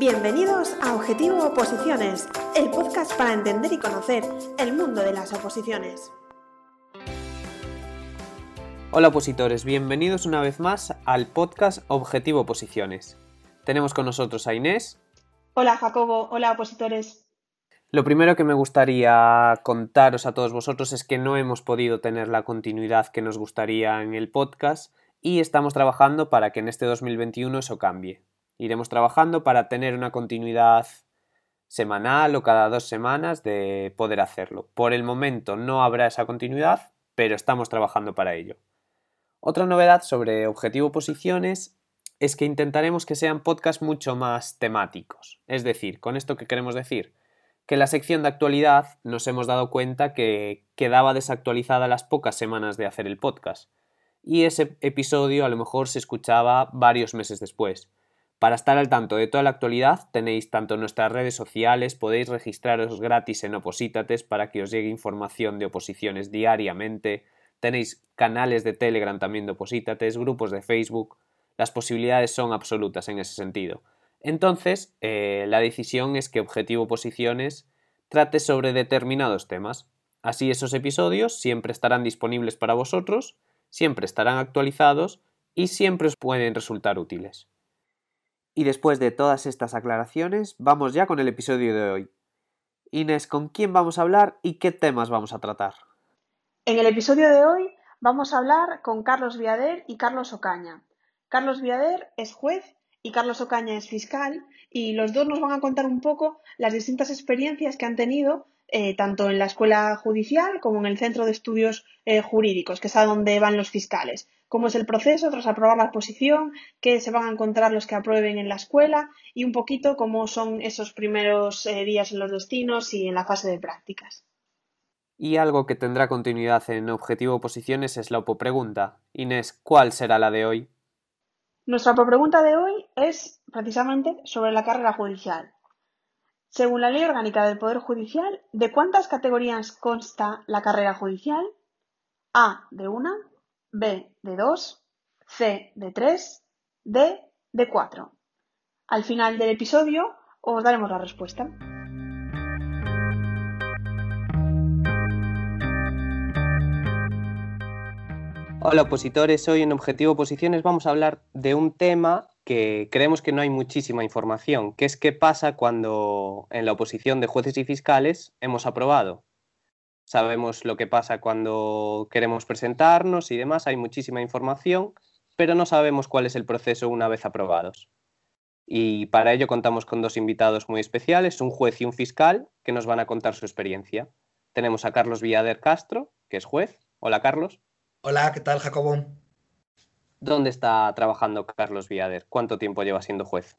Bienvenidos a Objetivo Oposiciones, el podcast para entender y conocer el mundo de las oposiciones. Hola opositores, bienvenidos una vez más al podcast Objetivo Oposiciones. Tenemos con nosotros a Inés. Hola Jacobo, hola opositores. Lo primero que me gustaría contaros a todos vosotros es que no hemos podido tener la continuidad que nos gustaría en el podcast y estamos trabajando para que en este 2021 eso cambie. Iremos trabajando para tener una continuidad semanal o cada dos semanas de poder hacerlo. Por el momento no habrá esa continuidad, pero estamos trabajando para ello. Otra novedad sobre objetivo posiciones es que intentaremos que sean podcasts mucho más temáticos. Es decir, con esto que queremos decir, que la sección de actualidad nos hemos dado cuenta que quedaba desactualizada las pocas semanas de hacer el podcast. Y ese episodio a lo mejor se escuchaba varios meses después. Para estar al tanto de toda la actualidad tenéis tanto nuestras redes sociales, podéis registraros gratis en Oposítates para que os llegue información de oposiciones diariamente, tenéis canales de Telegram también de Oposítates, grupos de Facebook, las posibilidades son absolutas en ese sentido. Entonces, eh, la decisión es que Objetivo Oposiciones trate sobre determinados temas. Así esos episodios siempre estarán disponibles para vosotros, siempre estarán actualizados y siempre os pueden resultar útiles. Y después de todas estas aclaraciones, vamos ya con el episodio de hoy. Inés, ¿con quién vamos a hablar y qué temas vamos a tratar? En el episodio de hoy vamos a hablar con Carlos Viader y Carlos Ocaña. Carlos Viader es juez y Carlos Ocaña es fiscal y los dos nos van a contar un poco las distintas experiencias que han tenido eh, tanto en la escuela judicial como en el centro de estudios eh, jurídicos, que es a donde van los fiscales cómo es el proceso tras aprobar la exposición, qué se van a encontrar los que aprueben en la escuela y un poquito cómo son esos primeros eh, días en los destinos y en la fase de prácticas. Y algo que tendrá continuidad en Objetivo Oposiciones es la opopregunta. Inés, ¿cuál será la de hoy? Nuestra opopregunta de hoy es precisamente sobre la carrera judicial. Según la Ley Orgánica del Poder Judicial, ¿de cuántas categorías consta la carrera judicial? A. De una. B de 2, C de 3, D de 4. Al final del episodio os daremos la respuesta. Hola opositores, hoy en Objetivo Oposiciones vamos a hablar de un tema que creemos que no hay muchísima información, que es qué pasa cuando en la oposición de jueces y fiscales hemos aprobado sabemos lo que pasa cuando queremos presentarnos y demás, hay muchísima información, pero no sabemos cuál es el proceso una vez aprobados. Y para ello contamos con dos invitados muy especiales, un juez y un fiscal, que nos van a contar su experiencia. Tenemos a Carlos Villader Castro, que es juez. Hola, Carlos. Hola, ¿qué tal, Jacobo? ¿Dónde está trabajando Carlos Villader? ¿Cuánto tiempo lleva siendo juez?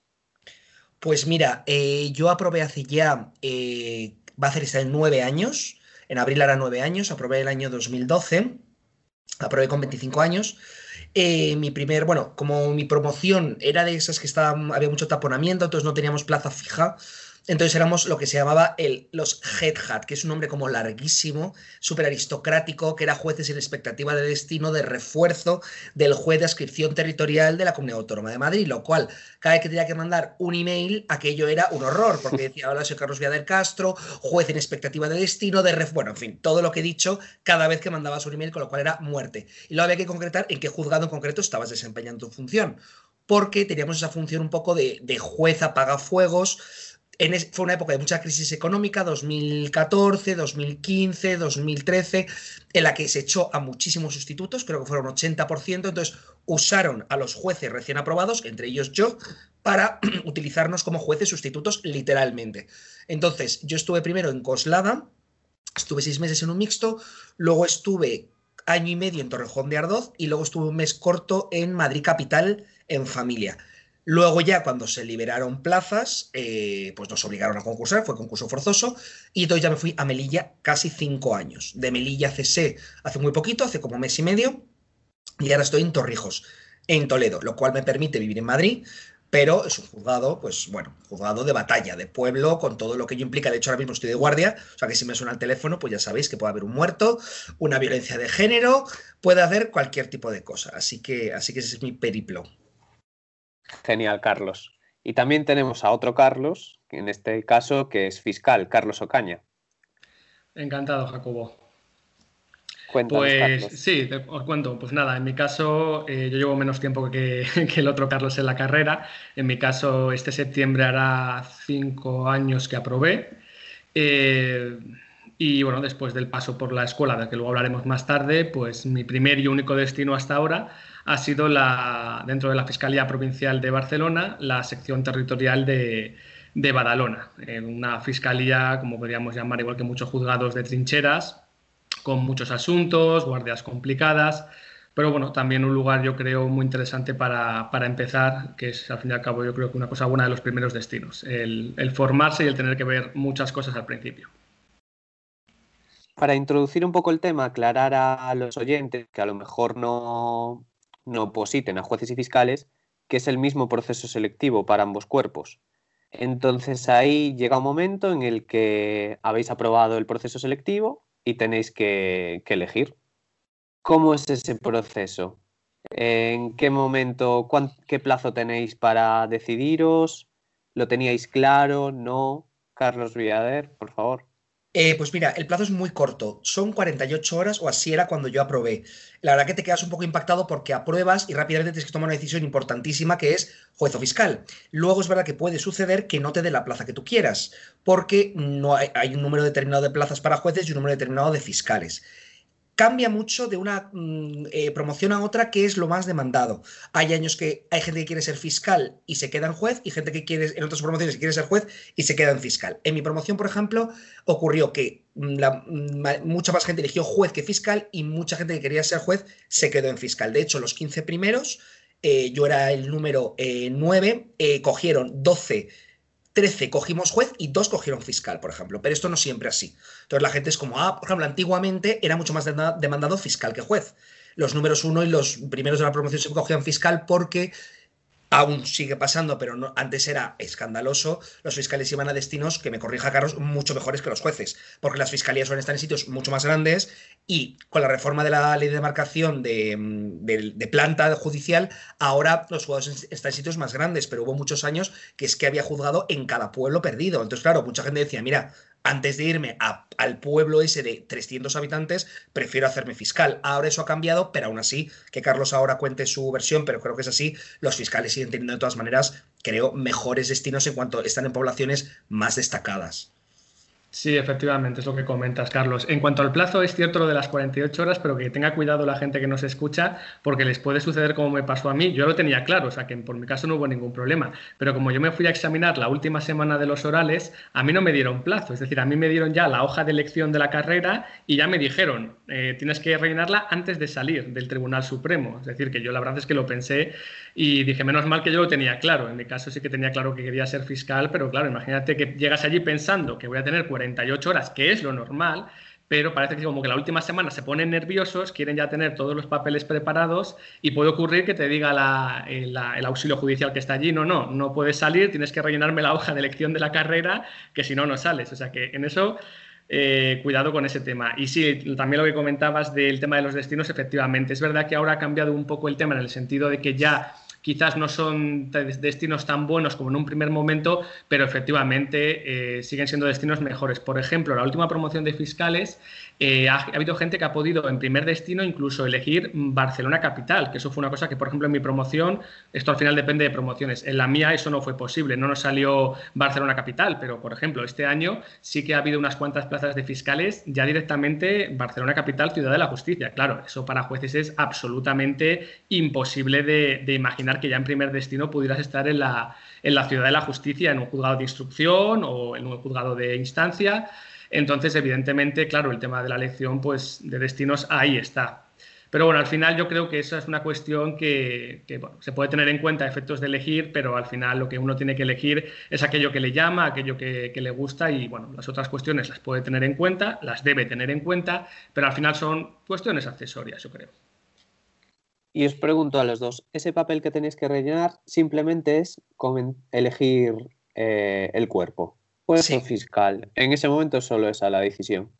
Pues mira, eh, yo aprobé hace ya, eh, va a ser nueve años, en abril hará nueve años, aprobé el año 2012, aprobé con 25 años. Eh, mi primer, bueno, como mi promoción era de esas que estaba, había mucho taponamiento, entonces no teníamos plaza fija, entonces éramos lo que se llamaba el, los head hat, que es un nombre como larguísimo, súper aristocrático, que era jueces en expectativa de destino de refuerzo del juez de adscripción territorial de la Comunidad Autónoma de Madrid, lo cual cada vez que tenía que mandar un email, aquello era un horror, porque decía, hola, soy Carlos Villar Castro, juez en expectativa de destino, de refuerzo, bueno, en fin, todo lo que he dicho cada vez que mandabas un email, con lo cual era muerte. Y luego había que concretar en qué juzgado en concreto estabas desempeñando tu función, porque teníamos esa función un poco de, de juez apagafuegos, fue una época de mucha crisis económica, 2014, 2015, 2013, en la que se echó a muchísimos sustitutos, creo que fueron 80%, entonces usaron a los jueces recién aprobados, entre ellos yo, para utilizarnos como jueces sustitutos literalmente. Entonces, yo estuve primero en Coslada, estuve seis meses en un mixto, luego estuve año y medio en Torrejón de Ardoz y luego estuve un mes corto en Madrid Capital en familia. Luego ya cuando se liberaron plazas, eh, pues nos obligaron a concursar, fue concurso forzoso, y entonces ya me fui a Melilla casi cinco años. De Melilla cesé hace muy poquito, hace como mes y medio, y ahora estoy en Torrijos, en Toledo, lo cual me permite vivir en Madrid, pero es un juzgado, pues bueno, juzgado de batalla, de pueblo, con todo lo que ello implica. De hecho, ahora mismo estoy de guardia, o sea que si me suena el teléfono, pues ya sabéis que puede haber un muerto, una violencia de género, puede haber cualquier tipo de cosa. Así que, así que ese es mi periplo. Genial, Carlos. Y también tenemos a otro Carlos, en este caso que es fiscal, Carlos Ocaña. Encantado, Jacobo. Cuéntanos, Pues Carlos. sí, te- os cuento. Pues nada, en mi caso eh, yo llevo menos tiempo que, que el otro Carlos en la carrera. En mi caso, este septiembre hará cinco años que aprobé. Eh, y bueno, después del paso por la escuela, del que luego hablaremos más tarde, pues mi primer y único destino hasta ahora ha sido la, dentro de la Fiscalía Provincial de Barcelona, la sección territorial de, de Badalona. Eh, una fiscalía, como podríamos llamar, igual que muchos juzgados de trincheras, con muchos asuntos, guardias complicadas, pero bueno, también un lugar yo creo muy interesante para, para empezar, que es al fin y al cabo yo creo que una cosa buena de los primeros destinos, el, el formarse y el tener que ver muchas cosas al principio. Para introducir un poco el tema, aclarar a los oyentes que a lo mejor no, no opositen a jueces y fiscales, que es el mismo proceso selectivo para ambos cuerpos. Entonces ahí llega un momento en el que habéis aprobado el proceso selectivo y tenéis que, elegir. ¿Cómo es ese proceso? ¿En qué momento, qué plazo tenéis para decidiros? ¿Lo teníais claro? ¿No? Carlos Villader, por favor. Eh, pues mira, el plazo es muy corto, son 48 horas o así era cuando yo aprobé. La verdad que te quedas un poco impactado porque apruebas y rápidamente tienes que tomar una decisión importantísima que es juez o fiscal. Luego es verdad que puede suceder que no te dé la plaza que tú quieras, porque no hay, hay un número determinado de plazas para jueces y un número determinado de fiscales. Cambia mucho de una mm, eh, promoción a otra que es lo más demandado. Hay años que hay gente que quiere ser fiscal y se queda en juez y gente que quiere en otras promociones quiere ser juez y se queda en fiscal. En mi promoción, por ejemplo, ocurrió que mm, mm, mucha más gente eligió juez que fiscal y mucha gente que quería ser juez se quedó en fiscal. De hecho, los 15 primeros, eh, yo era el número eh, 9, eh, cogieron 12, 13 cogimos juez y 2 cogieron fiscal, por ejemplo. Pero esto no siempre así. Entonces la gente es como, ah, por ejemplo, antiguamente era mucho más demanda- demandado fiscal que juez. Los números 1 y los primeros de la promoción se cogían fiscal porque aún sigue pasando, pero antes era escandaloso, los fiscales iban a destinos, que me corrija Carlos, mucho mejores que los jueces, porque las fiscalías suelen estar en sitios mucho más grandes y con la reforma de la ley de demarcación de, mm, de- planta judicial, ahora los juzgados están en sitios más grandes, pero hubo muchos años que es que había juzgado en cada pueblo perdido. Entonces, claro, mucha gente decía, mira, antes de irme al pueblo ese de 300 habitantes, prefiero hacerme fiscal. Ahora eso ha cambiado, pero aún así, que Carlos ahora cuente su versión, pero creo que es así, los fiscales siguen teniendo de todas maneras, creo, mejores destinos en cuanto están en poblaciones más destacadas. Sí, efectivamente, es lo que comentas, Carlos. En cuanto al plazo, es cierto lo de las 48 horas, pero que tenga cuidado la gente que nos escucha, porque les puede suceder como me pasó a mí. Yo lo tenía claro, o sea que por mi caso no hubo ningún problema. Pero como yo me fui a examinar la última semana de los orales, a mí no me dieron plazo. Es decir, a mí me dieron ya la hoja de elección de la carrera y ya me dijeron, eh, tienes que rellenarla antes de salir del Tribunal Supremo. Es decir, que yo la verdad es que lo pensé y dije, menos mal que yo lo tenía claro. En mi caso sí que tenía claro que quería ser fiscal, pero claro, imagínate que llegas allí pensando que voy a tener 48 horas, que es lo normal, pero parece que como que la última semana se ponen nerviosos, quieren ya tener todos los papeles preparados y puede ocurrir que te diga la- el auxilio judicial que está allí, no, no, no puedes salir, tienes que rellenarme la hoja de elección de la carrera, que si no, no sales. O sea que en eso... eh, cuidado con ese tema. Y sí, también lo que comentabas del tema de los destinos, efectivamente. Es verdad que ahora ha cambiado un poco el tema en el sentido de que ya quizás no son destinos tan buenos como en un primer momento, pero efectivamente eh, siguen siendo destinos mejores. Por ejemplo, la última promoción de fiscales, eh, ha, ha habido gente que ha podido en primer destino incluso elegir Barcelona capital, que eso fue una cosa que, por ejemplo, en mi promoción, esto al final depende de promociones. En la mía eso no fue posible, no nos salió Barcelona capital, pero, por ejemplo, este año sí que ha habido unas cuantas plazas de fiscales ya directamente Barcelona capital, ciudad de la justicia. Claro, eso para jueces es absolutamente imposible de imaginar que ya en primer destino pudieras estar en la, en la ciudad de la justicia, en un juzgado de instrucción o en un juzgado de instancia. Entonces, evidentemente, claro, el tema de la elección pues, de destinos ahí está. Pero bueno, al final yo creo que esa es una cuestión que, se puede tener en cuenta efectos de elegir, pero al final lo que uno tiene que elegir es aquello que le llama, aquello que, que le gusta y bueno, las otras cuestiones las puede tener en cuenta, las debe tener en cuenta, pero al final son cuestiones accesorias, yo creo. Y os pregunto a los dos, ¿ese papel que tenéis que rellenar simplemente es elegir eh, el cuerpo? Juez Sí. o fiscal. En ese momento solo esa la decisión.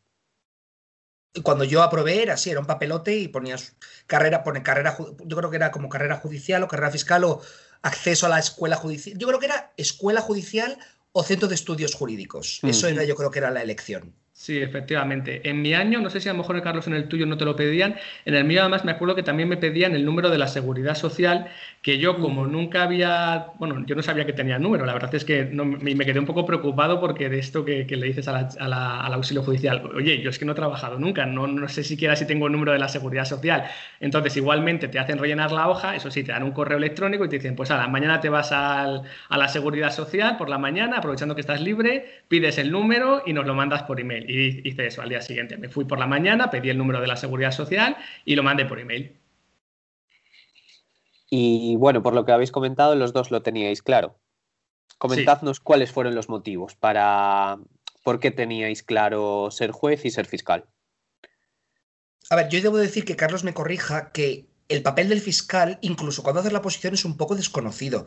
Cuando yo aprobé era así, era un papelote y ponías carrera, pone carrera, yo creo que era como carrera judicial o carrera fiscal o acceso a la escuela judicial. Yo creo que era escuela judicial o centro de estudios jurídicos. Eso era, yo creo que era la elección. Sí, efectivamente. En mi año, no sé si a lo mejor Carlos en el tuyo no te lo pedían, en el mío además me acuerdo que también me pedían el número de la seguridad social, que yo como nunca había, bueno, yo no sabía que tenía número, la verdad es que me, quedé un poco preocupado porque de esto que, le dices a al auxilio judicial, oye, yo es que no he trabajado nunca, no, no sé siquiera si tengo el número de la seguridad social. Entonces igualmente te hacen rellenar la hoja, eso sí, te dan un correo electrónico y te dicen, pues la mañana te vas al, a la seguridad social por la mañana, aprovechando que estás libre, pides el número y nos lo mandas por email y hice eso al día siguiente. Me fui por la mañana, pedí el número de la seguridad social y lo mandé por email. Y bueno, por lo que habéis comentado, los dos lo teníais claro. Comentadnos cuáles fueron los motivos para por qué teníais claro ser juez y ser fiscal. A ver, yo debo decir que Carlos me corrija que el papel del fiscal, incluso cuando haces la oposición, es un poco desconocido.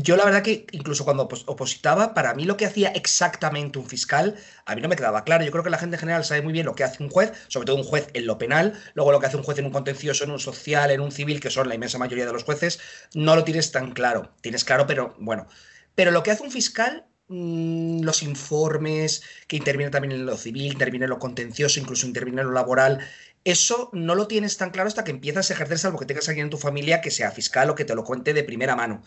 Yo la verdad que incluso cuando opositaba, para mí lo que hacía exactamente un fiscal, a mí no me quedaba claro. Yo creo que la gente en general sabe muy bien lo que hace un juez, sobre todo un juez en lo penal, luego lo que hace un juez en un contencioso, en un social, en un civil, que son la inmensa mayoría de los jueces, no lo tienes tan claro. Tienes claro, pero bueno. Pero lo que hace un fiscal mm, los informes, que interviene también en lo civil, interviene en lo contencioso, incluso interviene en lo laboral, eso no lo tienes tan claro hasta que empiezas a ejercer, salvo que tengas alguien en tu familia que sea fiscal o que te lo cuente de primera mano.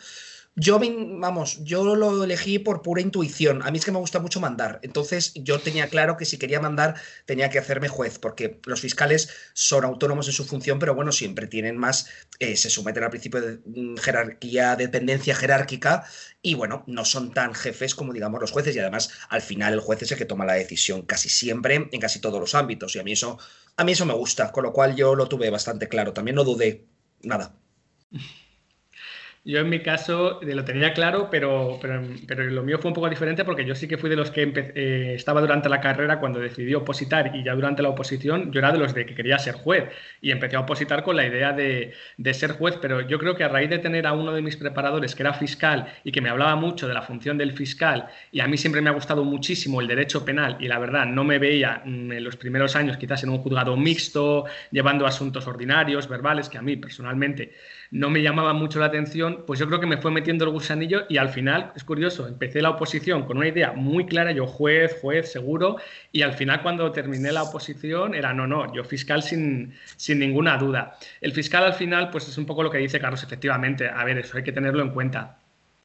Yo, vamos, yo lo elegí por pura intuición. A mí es que me gusta mucho mandar. Entonces, yo tenía claro que si quería mandar, tenía que hacerme juez, porque los fiscales son autónomos en su función, pero bueno, siempre tienen más, eh, se someten al principio de mm, jerarquía, dependencia jerárquica, y bueno, no son tan jefes como, digamos, los jueces. Y además, al final, el juez es el que toma la decisión casi siempre, en casi todos los ámbitos. Y a mí eso, a mí eso me gusta, con lo cual yo lo tuve bastante claro. También no dudé nada. Yo en mi caso lo tenía claro, pero, pero, lo mío fue un poco diferente porque yo sí que fui de los que eh, estaba durante la carrera cuando decidí opositar y ya durante la oposición yo era de los de que quería ser juez y empecé a opositar con la idea de, de, ser juez, pero yo creo que a raíz de tener a uno de mis preparadores que era fiscal y que me hablaba mucho de la función del fiscal y a mí siempre me ha gustado muchísimo el derecho penal y la verdad no me veía mm, en los primeros años quizás en un juzgado mixto, llevando asuntos ordinarios, verbales, que a mí personalmente no me llamaba mucho la atención, pues yo creo que me fue metiendo el gusanillo y al final, es curioso, empecé la oposición con una idea muy clara, yo juez, juez, seguro, y al final cuando terminé la oposición era no, no, yo fiscal sin, sin ninguna duda. El fiscal al final, pues es un poco lo que dice Carlos, efectivamente, a ver, eso hay que tenerlo en cuenta.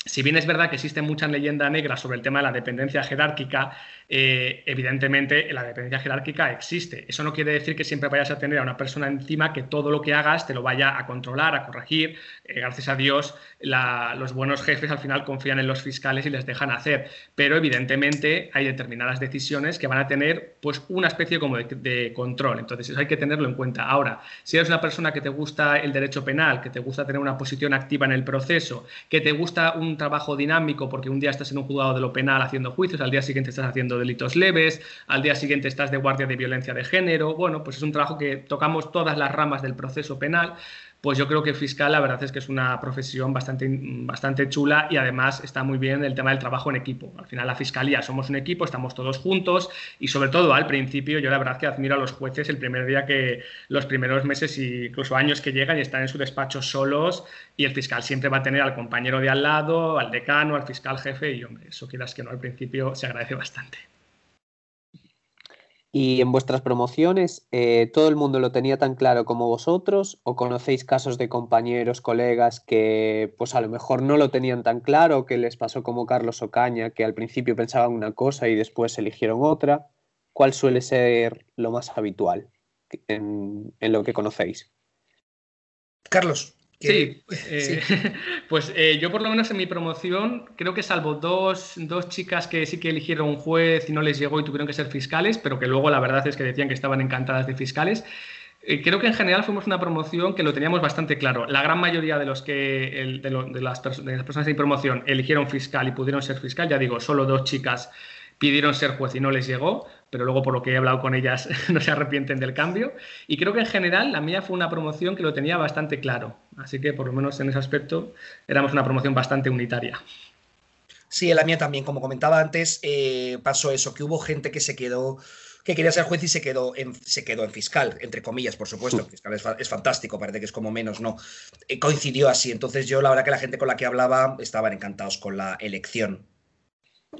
Si bien es verdad que existe mucha leyenda negra sobre el tema de la dependencia jerárquica, eh, evidentemente la dependencia jerárquica existe. Eso no quiere decir que siempre vayas a tener a una persona encima que todo lo que hagas te lo vaya a controlar, a corregir. Eh, gracias a Dios, los buenos jefes al final confían en los fiscales y les dejan hacer. Pero evidentemente hay determinadas decisiones que van a tener pues una especie como de, de control. Entonces eso hay que tenerlo en cuenta. Ahora, si eres una persona que te gusta el derecho penal, que te gusta tener una posición activa en el proceso, que te gusta un trabajo dinámico porque un día estás en un juzgado de lo penal haciendo juicios, al día siguiente estás haciendo delitos leves, al día siguiente estás de guardia de violencia de género. Bueno, pues es un trabajo que tocamos todas las ramas del proceso penal. Pues yo creo que fiscal, la verdad es que es una profesión bastante, bastante chula y además está muy bien el tema del trabajo en equipo. Al final, la fiscalía somos un equipo, estamos todos juntos y, sobre todo, al principio, yo la verdad que admiro a los jueces el primer día que los primeros meses e incluso años que llegan y están en su despacho solos y el fiscal siempre va a tener al compañero de al lado, al decano, al fiscal jefe y, hombre, eso quieras que no, al principio se agradece bastante. Y en vuestras promociones, eh, ¿todo el mundo lo tenía tan claro como vosotros? ¿O conocéis casos de compañeros, colegas que pues a lo mejor no lo tenían tan claro, que les pasó como Carlos Ocaña, que al principio pensaban una cosa y después eligieron otra? ¿Cuál suele ser lo más habitual en lo que conocéis? Carlos. Sí, eh, pues eh, yo por lo menos en mi promoción creo que salvo dos, chicas que sí que eligieron un juez y no les llegó y tuvieron que ser fiscales, pero que luego la verdad es que decían que estaban encantadas de fiscales. Eh, creo que en general fuimos una promoción que lo teníamos bastante claro. La gran mayoría de los que de, las, de las personas de mi promoción eligieron fiscal y pudieron ser fiscal, ya digo, solo dos chicas pidieron ser juez y no les llegó pero luego por lo que he hablado con ellas no se arrepienten del cambio. Y creo que en general la mía fue una promoción que lo tenía bastante claro. Así que por lo menos en ese aspecto éramos una promoción bastante unitaria. Sí, en la mía también, como comentaba antes, eh, pasó eso, que hubo gente que se quedó que quería ser juez y se quedó en, se quedó en fiscal, entre comillas, por supuesto. Fiscal es, fantástico, parece que es como menos, ¿no? Eh, coincidió así. Entonces yo, la verdad que la gente con la que hablaba estaban encantados con la elección.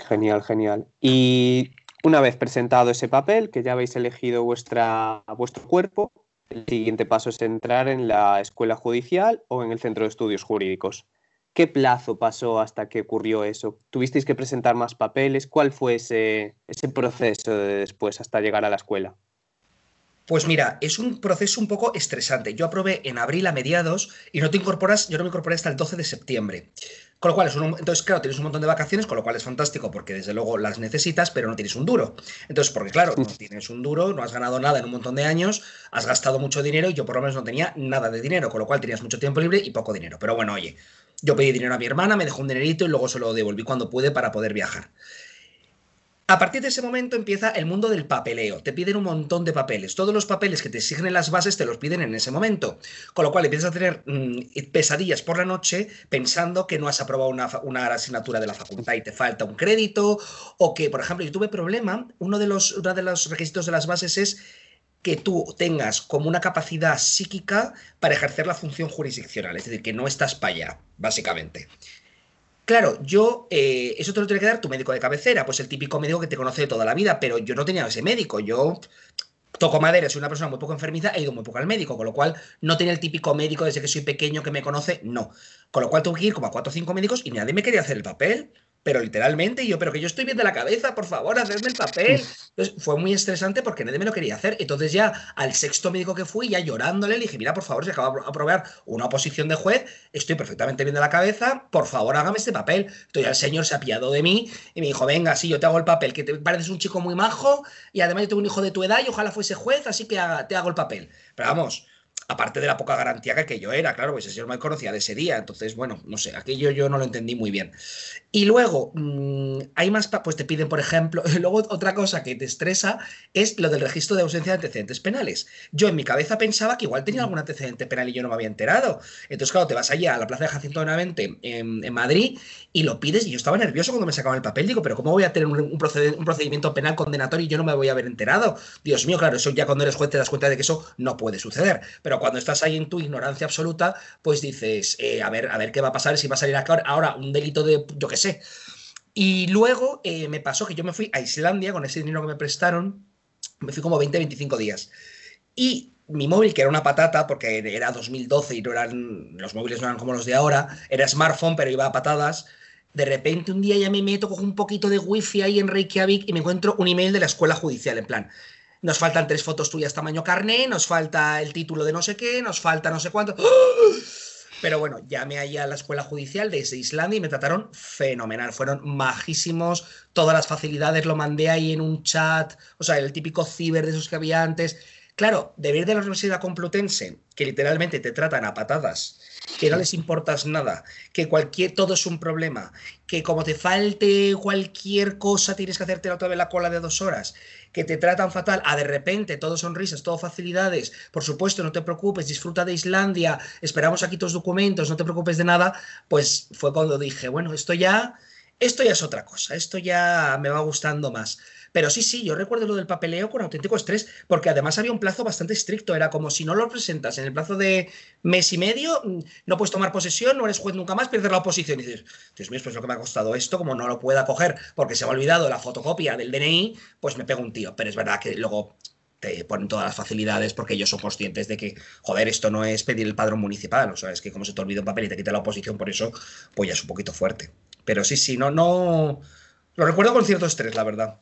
Genial, genial. Y una vez presentado ese papel, que ya habéis elegido vuestro cuerpo, el siguiente paso es entrar en la escuela judicial o en el centro de estudios jurídicos. ¿Qué plazo pasó hasta que ocurrió eso? ¿Tuvisteis que presentar más papeles? ¿Cuál fue ese, ese proceso de después hasta llegar a la escuela? Pues mira, es un proceso un poco estresante. Yo aprobé en abril a mediados y no te incorporas, yo no me incorporé hasta el 12 de septiembre. Con lo cual, es un, entonces, claro, tienes un montón de vacaciones, con lo cual es fantástico porque desde luego las necesitas, pero no tienes un duro. Entonces, porque claro, no tienes un duro, no has ganado nada en un montón de años, has gastado mucho dinero y yo por lo menos no tenía nada de dinero, con lo cual tenías mucho tiempo libre y poco dinero. Pero bueno, oye, yo pedí dinero a mi hermana, me dejó un dinerito y luego se lo devolví cuando pude para poder viajar. A partir de ese momento empieza el mundo del papeleo. Te piden un montón de papeles. Todos los papeles que te exigen en las bases te los piden en ese momento. Con lo cual empiezas a tener mm, pesadillas por la noche pensando que no has aprobado una, una, asignatura de la facultad y te falta un crédito. O que, por ejemplo, yo tuve problema. Uno de los, uno de los requisitos de las bases es que tú tengas como una capacidad psíquica para ejercer la función jurisdiccional, es decir, que no estás para allá, básicamente. Claro, yo, eh, eso te lo tiene que dar tu médico de cabecera, pues el típico médico que te conoce de toda la vida, pero yo no tenía ese médico, yo toco madera, soy una persona muy poco enfermiza, he ido muy poco al médico, con lo cual no tenía el típico médico desde que soy pequeño que me conoce, no. Con lo cual tuve que ir como a cuatro o cinco médicos y nadie me quería hacer el papel pero literalmente yo, pero que yo estoy bien de la cabeza, por favor, hacedme el papel. Entonces fue muy estresante porque nadie me lo quería hacer. Entonces ya al sexto médico que fui, ya llorándole, le dije, mira, por favor, si acabo de aprobar una oposición de juez, estoy perfectamente bien de la cabeza, por favor, hágame este papel. Entonces el señor se apiadó de mí y me dijo, venga, sí, yo te hago el papel, que te pareces un chico muy majo y además yo tengo un hijo de tu edad y ojalá fuese juez, así que te hago el papel. Pero vamos, aparte de la poca garantía que yo era, claro, pues ese señor me conocía de ese día, entonces, bueno, no sé, aquello yo no lo entendí muy bien. Y luego, mm, hay más, pues te piden, por ejemplo, luego otra cosa que te estresa es lo del registro de ausencia de antecedentes penales. Yo en mi cabeza pensaba que igual tenía algún antecedente penal y yo no me había enterado. Entonces, claro, te vas allá a la Plaza de Jacinto Benavente en, en Madrid y lo pides y yo estaba nervioso cuando me sacaban el papel, digo, pero ¿cómo voy a tener un, un, procedimiento penal condenatorio y yo no me voy a haber enterado? Dios mío, claro, eso ya cuando eres juez te das cuenta de que eso no puede suceder. Pero cuando estás ahí en tu ignorancia absoluta, pues dices, eh, a, ver, a ver qué va a pasar, si va a salir ahora un delito de, yo sé. Y luego eh, me pasó que yo me fui a Islandia con ese dinero que me prestaron, me fui como 20, 25 días. Y mi móvil, que era una patata, porque era 2012 y no eran, los móviles no eran como los de ahora, era smartphone, pero iba a patadas. De repente un día ya me meto, cojo un poquito de wifi ahí en Reykjavik y me encuentro un email de la escuela judicial, en plan, nos faltan tres fotos tuyas tamaño carné, nos falta el título de no sé qué, nos falta no sé cuánto. Pero bueno, llamé ahí a la escuela judicial desde Islandia y me trataron fenomenal. Fueron majísimos, todas las facilidades lo mandé ahí en un chat, o sea, el típico ciber de esos que había antes. Claro, de ver de la Universidad Complutense, que literalmente te tratan a patadas que no les importas nada, que cualquier, todo es un problema, que como te falte cualquier cosa tienes que hacerte otra vez la cola de dos horas, que te tratan fatal, a de repente todo sonrisas, todo facilidades, por supuesto, no te preocupes, disfruta de Islandia, esperamos aquí tus documentos, no te preocupes de nada, pues fue cuando dije, bueno, esto ya, esto ya es otra cosa, esto ya me va gustando más. Pero sí, sí, yo recuerdo lo del papeleo con auténtico estrés, porque además había un plazo bastante estricto. Era como si no lo presentas en el plazo de mes y medio, mm, no puedes tomar posesión, no eres juez nunca más, pierdes la oposición. Y dices, Dios mío, pues lo que me ha costado esto, como no lo pueda coger porque se me ha olvidado la fotocopia del DNI, pues me pego un tío. Pero es verdad que luego te ponen todas las facilidades porque ellos son conscientes de que, joder, esto no es pedir el padrón municipal, o sea, es que como se te olvida un papel y te quita la oposición por eso, pues ya es un poquito fuerte. Pero sí, sí, no, no... Lo recuerdo con cierto estrés, la verdad.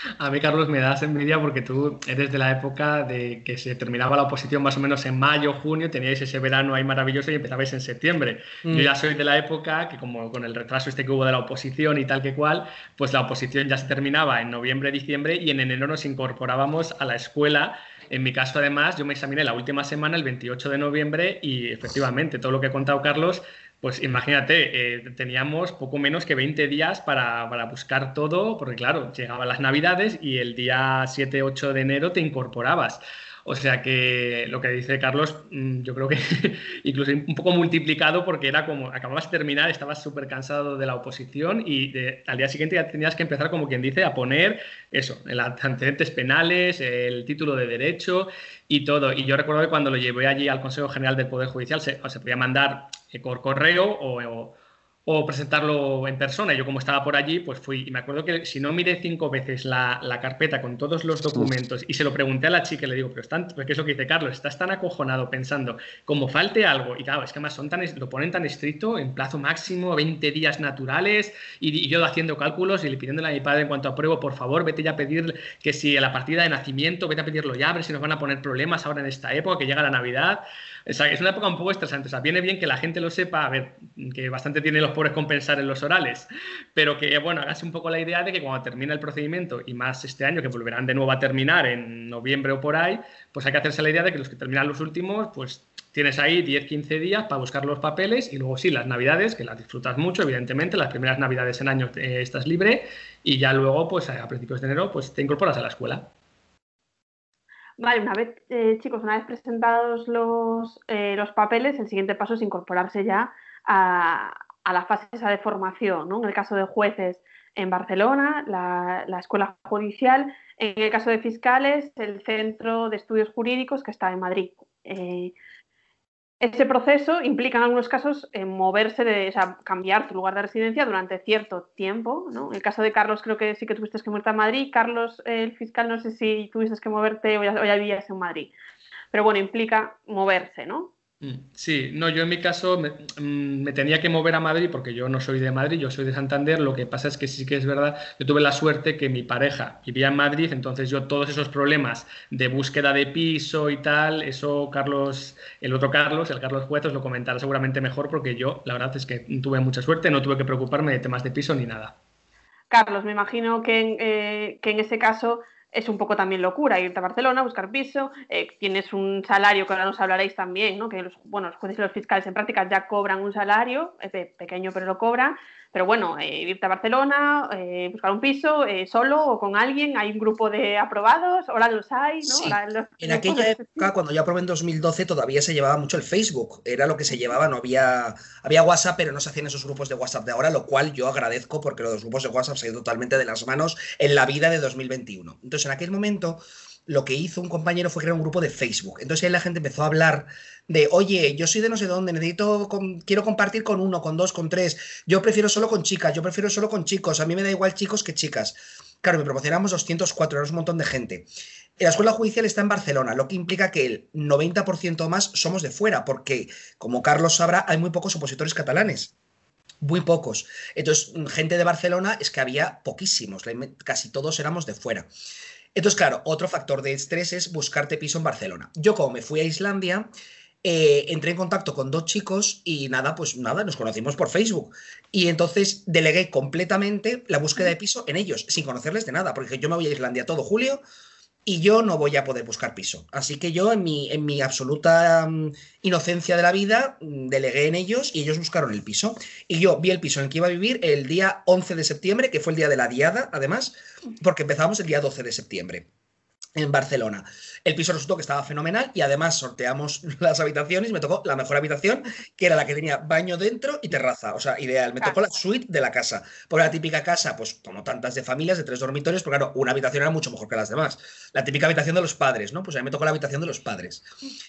A mí, Carlos, me das envidia porque tú eres de la época de que se terminaba la oposición más o menos en mayo, junio, teníais ese verano ahí maravilloso y empezabais en septiembre. Yo mm. ya soy de la época que, como con el retraso este que hubo de la oposición y tal que cual, pues la oposición ya se terminaba en noviembre, diciembre y en enero nos incorporábamos a la escuela. En mi caso, además, yo me examiné la última semana, el 28 de noviembre, y efectivamente, todo lo que ha contado Carlos pues imagínate, eh, teníamos poco menos que 20 días para, para, buscar todo, porque claro, llegaban las navidades y el día 7-8 de enero te incorporabas. O sea que lo que dice Carlos, mm, yo creo que incluso un poco multiplicado porque era como, acababas de terminar, estabas súper cansado de la oposición y al día siguiente ya tenías que empezar, como quien dice, a poner eso, el antecedentes penales, el título de derecho y todo. Y yo recuerdo que cuando lo llevé allí al Consejo General del Poder Judicial se, se podía mandar eh, por correo o o presentarlo en persona. Yo como estaba por allí, pues fui y me acuerdo que si no miré cinco veces la, carpeta con todos los documentos y se lo pregunté a la chica y le digo, pero están, ¿qué es lo que dice Carlos? Estás tan acojonado pensando, como falte algo, y claro, es que además son tan, lo ponen tan estricto, en plazo máximo, 20 días naturales, y, yo haciendo cálculos y le pidiéndole a mi padre en cuanto apruebo, por favor, vete ya a pedir que si a la partida de nacimiento, vete a pedirlo ya, a ver si nos van a poner problemas ahora en esta época, que llega la Navidad. Es, una época un poco estresante. O sea, viene bien que la gente lo sepa, a ver, que bastante tienen los pobres con pensar en los orales, pero que, bueno, hágase un poco la idea de que cuando termine el procedimiento, y más este año, que volverán de nuevo a terminar en noviembre o por ahí, pues hay que hacerse la idea de que los que terminan los últimos, pues tienes ahí 10, 15 días para buscar los papeles y luego sí, las navidades, que las disfrutas mucho, evidentemente, las primeras navidades en año eh, estás libre y ya luego, pues a principios de enero, pues te incorporas a la escuela. Vale, una vez, eh, chicos, una vez presentados los, eh, los papeles, el siguiente paso es incorporarse ya a, a la fase de formación, ¿no? En el caso de jueces en Barcelona, la, la, escuela judicial, en el caso de fiscales, el centro de estudios jurídicos que está en Madrid. Eh, ese proceso implica en algunos casos eh, moverse, de, o sea, cambiar tu lugar de residencia durante cierto tiempo. ¿no? En el caso de Carlos creo que sí que tuviste que moverte a Madrid. Carlos, el fiscal, no sé si tuviste que moverte o ya, o ya vivías en Madrid. Pero bueno, implica moverse, ¿no? Mm, sí, no, yo en mi caso mm, me, tenía que mover a Madrid porque yo no soy de Madrid, yo soy de Santander. Lo que pasa es que sí que es verdad, yo tuve la suerte que mi pareja vivía en Madrid, entonces yo todos esos problemas de búsqueda de piso y tal, eso Carlos, el otro Carlos, el Carlos Juez, os lo comentará seguramente mejor porque yo la verdad es que tuve mucha suerte, no tuve que preocuparme de temas de piso ni nada. Carlos, me imagino que eh, que en ese caso es un poco también locura irte a Barcelona, buscar piso, eh, tienes un salario que ahora nos hablaréis también, ¿no? que los, bueno, los jueces y los fiscales en práctica ya cobran un salario, es pequeño pero lo cobran, pero bueno, eh, irte a Barcelona, eh, buscar un piso eh, solo o con alguien, hay un grupo de aprobados, ahora los hay, ¿no? en aquella época, cuando yo aprobé en 2012, todavía se llevaba mucho el Facebook, era lo que se llevaba, no había, había WhatsApp, pero no se hacían esos grupos de WhatsApp de ahora, lo cual yo agradezco porque los grupos de WhatsApp se han ido totalmente de las manos en la vida de 2021. Entonces, en aquel momento lo que hizo un compañero fue crear un grupo de Facebook. Entonces ahí la gente empezó a hablar de, oye, yo soy de no sé dónde, necesito, quiero compartir con uno, con dos, con tres, yo prefiero solo con chicas, yo prefiero solo con chicos, a mí me da igual chicos que chicas. Claro, me promocionamos 204, era un montón de gente. La escuela judicial está en Barcelona, lo que implica que el 90% más somos de fuera, porque, como Carlos sabrá, hay muy pocos opositores catalanes. Muy pocos. Entonces, gente de Barcelona es que había poquísimos, casi todos éramos de fuera. Entonces, claro, otro factor de estrés es buscarte piso en Barcelona. Yo como me fui a Islandia, eh, entré en contacto con dos chicos y nada, pues nada, nos conocimos por Facebook. Y entonces delegué completamente la búsqueda de piso en ellos, sin conocerles de nada, porque yo me voy a Islandia todo julio y yo no voy a poder buscar piso. Así que yo, en mi, en mi absoluta mm, inocencia de la vida, mm, delegué en ellos y ellos buscaron el piso. Y yo vi el piso en el que iba a vivir el día 11 de septiembre, que fue el día de la diada, además, porque empezamos el día 12 de septiembre en Barcelona. El piso resultó que estaba fenomenal y además sorteamos las habitaciones y me tocó la mejor habitación, que era la que tenía baño dentro y terraza. O sea, ideal. Me tocó la suite de la casa. Por la típica casa, pues como tantas de familias, de tres dormitorios, porque claro, una habitación era mucho mejor que las demás. La típica habitación de los padres, ¿no? Pues a mí me tocó la habitación de los padres.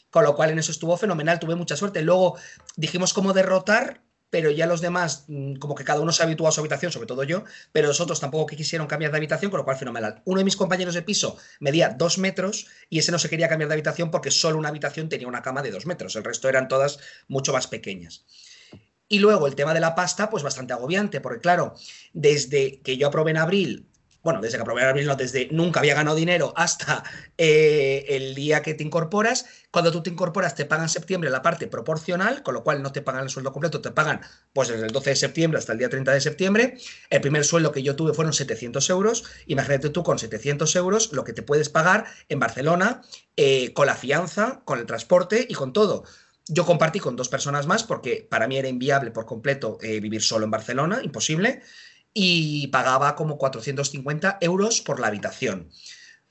Con lo cual en eso estuvo fenomenal, tuve mucha suerte. Luego dijimos cómo derrotar pero ya los demás, mm, como que cada uno se habituó a su habitación, sobre todo yo, pero los otros tampoco quisieron cambiar de habitación, con lo cual fenomenal. Uno de mis compañeros de piso medía dos metros y ese no se quería cambiar de habitación porque solo una habitación tenía una cama de dos metros, el resto eran todas mucho más pequeñas. Y luego el tema de la pasta, pues bastante agobiante, porque claro, desde que yo aprobé en abril bueno, desde que aprobé el no, desde nunca había ganado dinero hasta eh, el día que te incorporas. Cuando tú te incorporas, te pagan en septiembre la parte proporcional, con lo cual no te pagan el sueldo completo, te pagan pues desde el 12 de septiembre hasta el día 30 de septiembre. El primer sueldo que yo tuve fueron 700 euros. Imagínate tú con 700 euros lo que te puedes pagar en Barcelona eh, con la fianza, con el transporte y con todo. Yo compartí con dos personas más porque para mí era inviable por completo eh, vivir solo en Barcelona, imposible y pagaba como 450 euros por la habitación.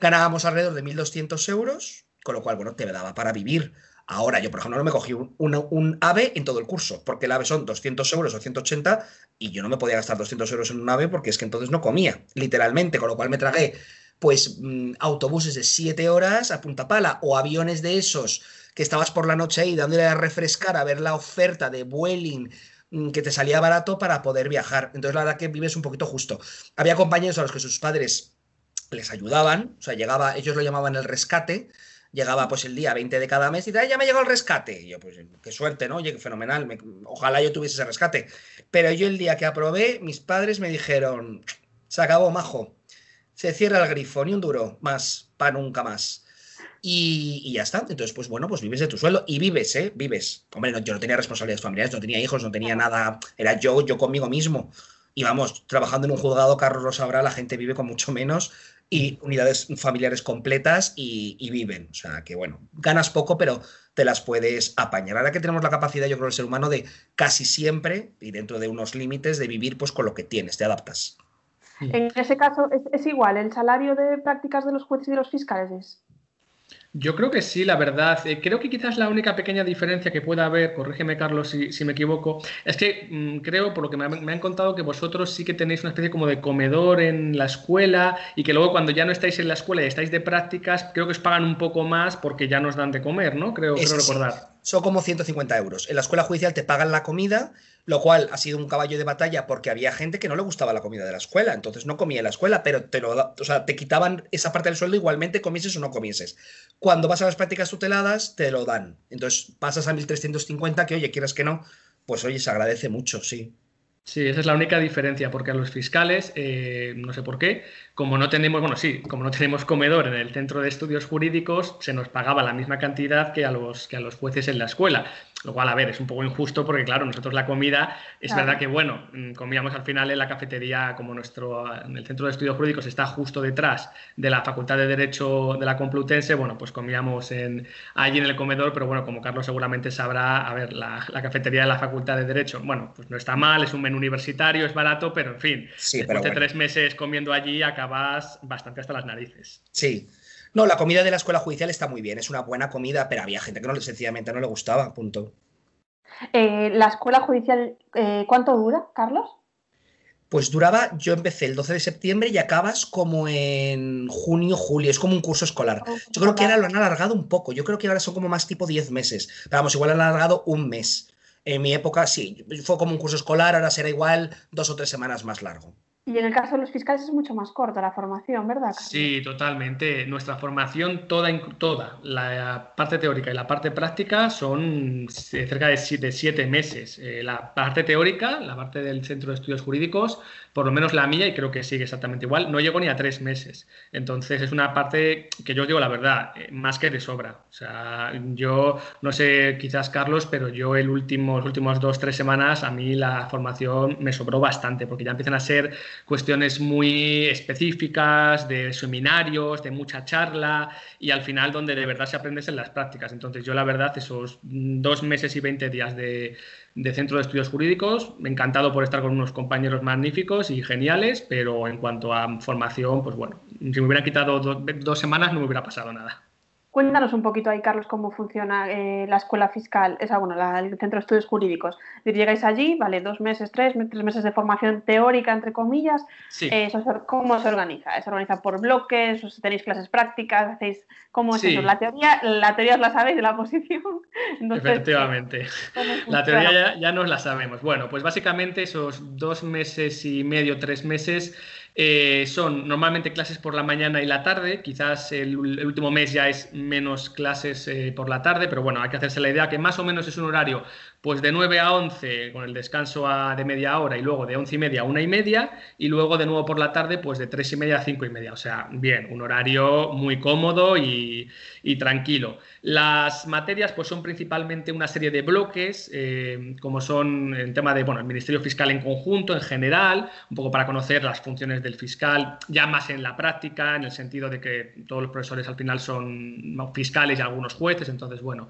Ganábamos alrededor de 1.200 euros con lo cual, bueno, te daba para vivir. Ahora, yo, por ejemplo, no me cogí un, un, AVE en todo el curso, porque el AVE son 200 euros o 180 y yo no me podía gastar 200 euros en un AVE porque es que entonces no comía, literalmente, con lo cual me tragué pues mm, autobuses de 7 horas a punta pala o aviones de esos que estabas por la noche ahí dándole a refrescar a ver la oferta de Vueling que te salía barato para poder viajar. Entonces la verdad que vives un poquito justo. Había compañeros a los que sus padres les ayudaban, o sea, llegaba, ellos lo llamaban el rescate, llegaba pues el día 20 de cada mes y decía, ya me llegó el rescate. Y yo, pues qué suerte, ¿no? Oye, fenomenal, ojalá yo tuviese ese rescate. Pero yo el día que aprobé, mis padres me dijeron, se acabó, majo, se cierra el grifo, ni un duro más, para nunca más. Y, ya está. Entonces, pues bueno, pues vives de tu sueldo y vives, ¿eh? Vives. Hombre, yo no tenía responsabilidades familiares, no tenía hijos, no tenía nada. Era yo, yo conmigo mismo. Y vamos, trabajando en un juzgado, Carlos lo sabrá, la gente vive con mucho menos y unidades familiares completas y, viven. O sea que bueno, ganas poco, pero te las puedes apañar. Ahora que tenemos la capacidad, yo creo, el ser humano de casi siempre y dentro de unos límites de vivir pues con lo que tienes, te adaptas. En ese caso es, igual, el salario de prácticas de los jueces y de los fiscales es. Yo creo que sí, la verdad. Eh, creo que quizás la única pequeña diferencia que pueda haber, corrígeme Carlos si, me equivoco, es que mm, creo, por lo que me, han contado, que vosotros sí que tenéis una especie como de comedor en la escuela y que luego cuando ya no estáis en la escuela y estáis de prácticas, creo que os pagan un poco más porque ya nos dan de comer, ¿no? Creo, creo recordar. Son como 150 euros. En la escuela judicial te pagan la comida lo cual ha sido un caballo de batalla porque había gente que no le gustaba la comida de la escuela, entonces no comía en la escuela, pero te lo, o sea, te quitaban esa parte del sueldo igualmente comieses o no comieses. Cuando vas a las prácticas tuteladas, te lo dan. Entonces pasas a 1350, que oye, quieras que no, pues oye, se agradece mucho, sí. Sí, esa es la única diferencia, porque a los fiscales, eh, no sé por qué, como no tenemos, bueno, sí, como no tenemos comedor en el centro de estudios jurídicos, se nos pagaba la misma cantidad que a los, que a los jueces en la escuela. Lo cual, a ver, es un poco injusto porque, claro, nosotros la comida, es verdad que, bueno, mm, comíamos al final en la cafetería, como nuestro, en el centro de estudios jurídicos está justo detrás de la Facultad de Derecho de la Complutense, bueno, pues comíamos en, allí en el comedor, pero bueno, como Carlos seguramente sabrá, a ver, la, cafetería de la Facultad de Derecho, bueno, pues no está mal, es un menú universitario, es barato, pero en fin, después de tres meses comiendo allí acabas bastante hasta las narices. Sí. No, la comida de la escuela judicial está muy bien, es una buena comida, pero había gente que no, sencillamente no le gustaba, punto. Eh, ¿La escuela judicial eh, cuánto dura, Carlos? Pues duraba, yo empecé el 12 de septiembre y acabas como en junio, julio, es como un curso escolar. Oh, yo creo que ahora lo han alargado un poco, yo creo que ahora son como más tipo 10 meses, pero vamos, igual han alargado un mes. En mi época sí, fue como un curso escolar, ahora será igual dos o tres semanas más largo. Y en el caso de los fiscales es mucho más corta la formación, ¿verdad? Sí, totalmente. Nuestra formación, toda, toda, la parte teórica y la parte práctica son cerca de siete, meses. Eh, la parte teórica, la parte del Centro de Estudios Jurídicos, por lo menos la mía, y creo que sigue exactamente igual, no llego ni a tres meses. Entonces es una parte que yo digo la verdad, eh, más que de sobra. O sea, yo no sé, quizás Carlos, pero yo el último, los últimos dos, tres semanas a mí la formación me sobró bastante, porque ya empiezan a ser cuestiones muy específicas, de seminarios, de mucha charla, y al final donde de verdad se aprendes en las prácticas. Entonces yo la verdad esos dos meses y veinte días de de Centro de Estudios Jurídicos. Encantado por estar con unos compañeros magníficos y geniales, pero en cuanto a formación, pues bueno, si me hubieran quitado dos semanas no me hubiera pasado nada. Cuéntanos un poquito ahí, Carlos, cómo funciona eh, la escuela fiscal, esa, bueno, el Centro de Estudios Jurídicos. Llegáis allí, vale, dos meses, tres, tres meses de formación teórica, entre comillas. Eh, ¿Cómo se organiza? ¿Se organiza por bloques? ¿O ¿Tenéis clases prácticas? ¿Hacéis cómo es eso? La teoría, la teoría os la sabéis de la posición. Efectivamente. La teoría ya, ya nos la sabemos. Bueno, pues básicamente esos dos meses y medio, tres meses eh, son normalmente clases por la mañana y la tarde, quizás el, último mes ya es menos clases eh, por la tarde, pero bueno, hay que hacerse la idea que más o menos es un horario pues de 9 a 11 con el descanso de media hora y luego de 11 y media a 1 y media y luego de nuevo por la tarde pues de 3 y media a 5 y media. O sea, bien, un horario muy cómodo y, tranquilo. Las materias pues son principalmente una serie de bloques, eh, como son el tema de, bueno, el Ministerio Fiscal en conjunto, en general, un poco para conocer las funciones del fiscal, ya más en la práctica, en el sentido de que todos los profesores al final son fiscales y algunos jueces, entonces, bueno,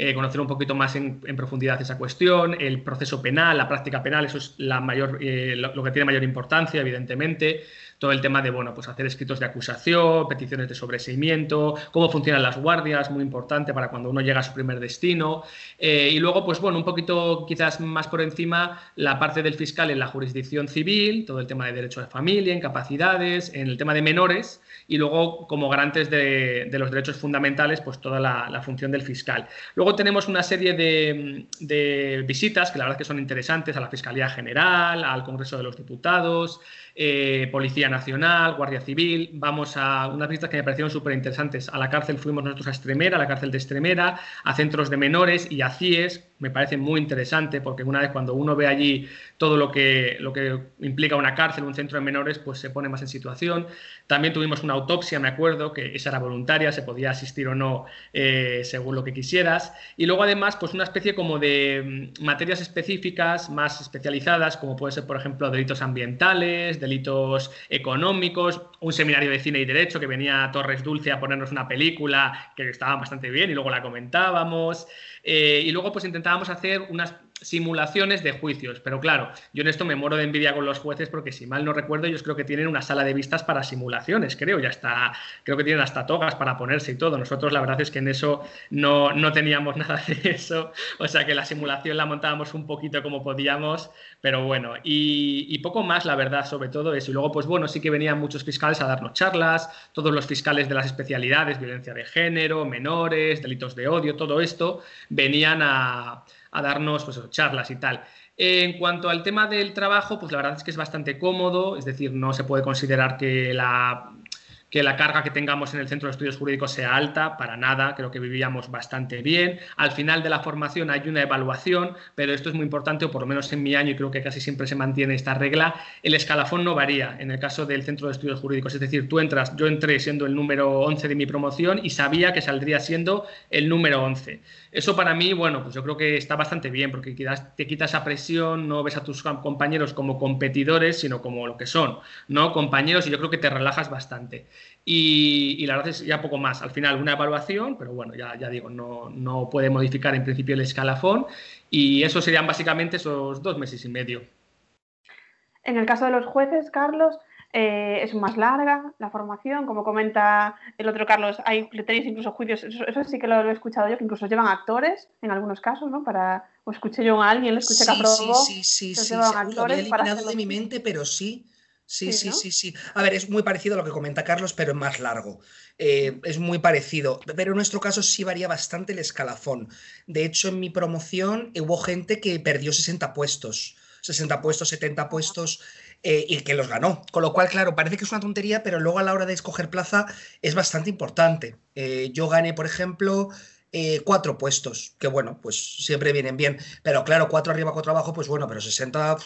eh, conocer un poquito más en, profundidad esa cuestión, el proceso penal, la práctica penal, eso es la mayor, eh, lo, que tiene mayor importancia, evidentemente. Todo el tema de, bueno, pues hacer escritos de acusación, peticiones de sobreseimiento, cómo funcionan las guardias, muy importante para cuando uno llega a su primer destino. Eh, y luego, pues bueno, un poquito quizás más por encima, la parte del fiscal en la jurisdicción civil, todo el tema de derecho de familia, incapacidades, en el tema de menores, y luego como garantes de, los derechos fundamentales, pues toda la, función del fiscal. Luego tenemos una serie de, visitas que la verdad que son interesantes a la Fiscalía General, al Congreso de los Diputados, eh, Policía Nacional, Guardia Civil. Vamos a unas visitas que me parecieron súper interesantes. A la cárcel fuimos nosotros a Extremera, a la cárcel de Extremera, a centros de menores y a CIES. Me parece muy interesante porque una vez cuando uno ve allí todo lo que, lo que implica una cárcel, un centro de menores, pues se pone más en situación. También tuvimos una autopsia, me acuerdo, que esa era voluntaria, se podía asistir o no eh, según lo que quisieras. Y luego además, pues una especie como de mm, materias específicas, más especializadas, como puede ser, por ejemplo, delitos ambientales, delitos económicos, un seminario de cine y derecho que venía Torres Dulce a ponernos una película que estaba bastante bien y luego la comentábamos. Eh, y luego pues intentábamos hacer unas simulaciones de juicios. Pero claro, yo en esto me muero de envidia con los jueces porque si mal no recuerdo, ellos creo que tienen una sala de vistas para simulaciones, creo, ya está, creo que tienen hasta togas para ponerse y todo. Nosotros la verdad es que en eso no, no teníamos nada de eso, o sea que la simulación la montábamos un poquito como podíamos, pero bueno, y, y poco más la verdad sobre todo eso. Y luego pues bueno, sí que venían muchos fiscales a darnos charlas, todos los fiscales de las especialidades, violencia de género, menores, delitos de odio, todo esto, venían a a darnos pues, charlas y tal. En cuanto al tema del trabajo, pues la verdad es que es bastante cómodo, es decir, no se puede considerar que la que la carga que tengamos en el centro de estudios jurídicos sea alta, para nada, creo que vivíamos bastante bien. Al final de la formación hay una evaluación, pero esto es muy importante, o por lo menos en mi año, y creo que casi siempre se mantiene esta regla, el escalafón no varía en el caso del centro de estudios jurídicos, es decir, tú entras, yo entré siendo el número 11 de mi promoción y sabía que saldría siendo el número 11. Eso para mí, bueno, pues yo creo que está bastante bien, porque te quita esa presión, no ves a tus compañeros como competidores, sino como lo que son, ¿no? Compañeros, y yo creo que te relajas bastante. Y, la verdad es ya poco más. Al final, una evaluación, pero bueno, ya, ya digo, no, no puede modificar en principio el escalafón. Y eso serían básicamente esos dos meses y medio. En el caso de los jueces, Carlos, eh, es más larga la formación, como comenta el otro Carlos, hay tenéis incluso juicios, eso, sí que lo, he escuchado yo, que incluso llevan actores en algunos casos, ¿no? Para, o escuché yo a alguien, lo escuché que aprobó, sí, sí, sí, sí, llevan actores lo había eliminado de mi mente, pero sí, Sí, sí, sí, sí, A ver, es muy parecido a lo que comenta Carlos, pero es más largo. Eh, es muy parecido. Pero en nuestro caso sí varía bastante el escalafón. De hecho, en mi promoción hubo gente que perdió 60 puestos. 60 puestos, 70 puestos, eh, y que los ganó. Con lo cual, claro, parece que es una tontería, pero luego a la hora de escoger plaza es bastante importante. Eh, yo gané, por ejemplo, eh, cuatro puestos, que bueno, pues siempre vienen bien. Pero claro, cuatro arriba, cuatro abajo, pues bueno, pero 60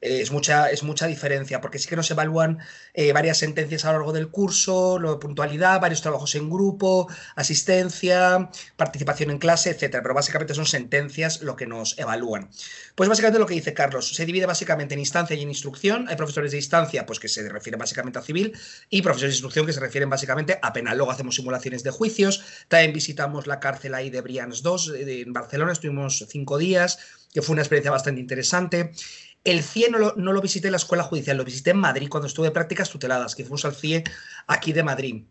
es, mucha, es mucha diferencia, porque sí que nos evalúan eh, varias sentencias a lo largo del curso, lo de puntualidad, varios trabajos en grupo, asistencia, participación en clase, etcétera. Pero básicamente son sentencias lo que nos evalúan. Pues básicamente lo que dice Carlos, se divide básicamente en instancia y en instrucción. Hay profesores de instancia, pues que se refieren básicamente a civil, y profesores de instrucción que se refieren básicamente a penal. Luego hacemos simulaciones de juicios, también visitamos la cárcel ahí de Brians 2 en Barcelona, estuvimos cinco días, que fue una experiencia bastante interesante. El CIE no lo, visité en la escuela judicial, lo visité en Madrid cuando estuve en prácticas tuteladas, que fuimos al CIE aquí de Madrid.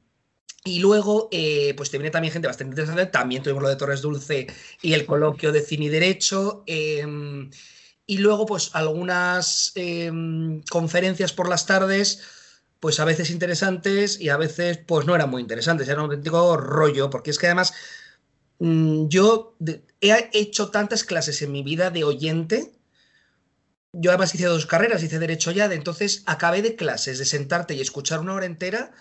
Y luego, eh, pues te viene también gente bastante interesante. También tuvimos lo de Torres Dulce y el coloquio de cine y derecho. Em, y luego, pues algunas em, conferencias por las tardes pues a veces interesantes y a veces pues no eran muy interesantes, era un auténtico rollo, porque es que además mm, yo he hecho tantas clases en mi vida de oyente, yo además hice dos carreras, hice derecho ya, de entonces acabé de clases, de sentarte y escuchar una hora entera,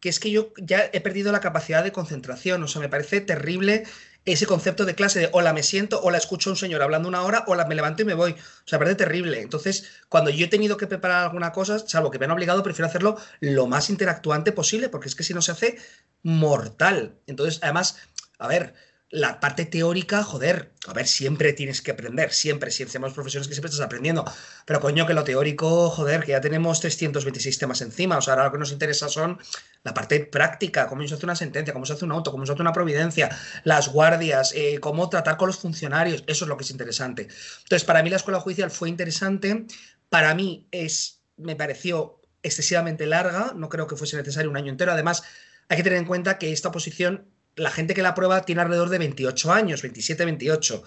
que es que yo ya he perdido la capacidad de concentración, o sea, me parece terrible ese concepto de clase de hola me siento, hola escucho a un señor hablando una hora, hola me levanto y me voy. O sea, parece terrible. Entonces, cuando yo he tenido que preparar alguna cosa, salvo que me han obligado, prefiero hacerlo lo más interactuante posible, porque es que si no se hace mortal. Entonces, además, a ver, la parte teórica, joder, a ver, siempre tienes que aprender, siempre, si hacemos profesiones que siempre estás aprendiendo, pero coño, que lo teórico, joder, que ya tenemos 326 temas encima, o sea, ahora lo que nos interesa son la parte práctica, cómo se hace una sentencia, cómo se hace un auto, cómo se hace una providencia, las guardias, eh, cómo tratar con los funcionarios, eso es lo que es interesante. Entonces, para mí la escuela judicial fue interesante, para mí es, me pareció excesivamente larga, no creo que fuese necesario un año entero. Además, hay que tener en cuenta que esta oposición, la gente que la aprueba tiene alrededor de 28 años, 27, 28.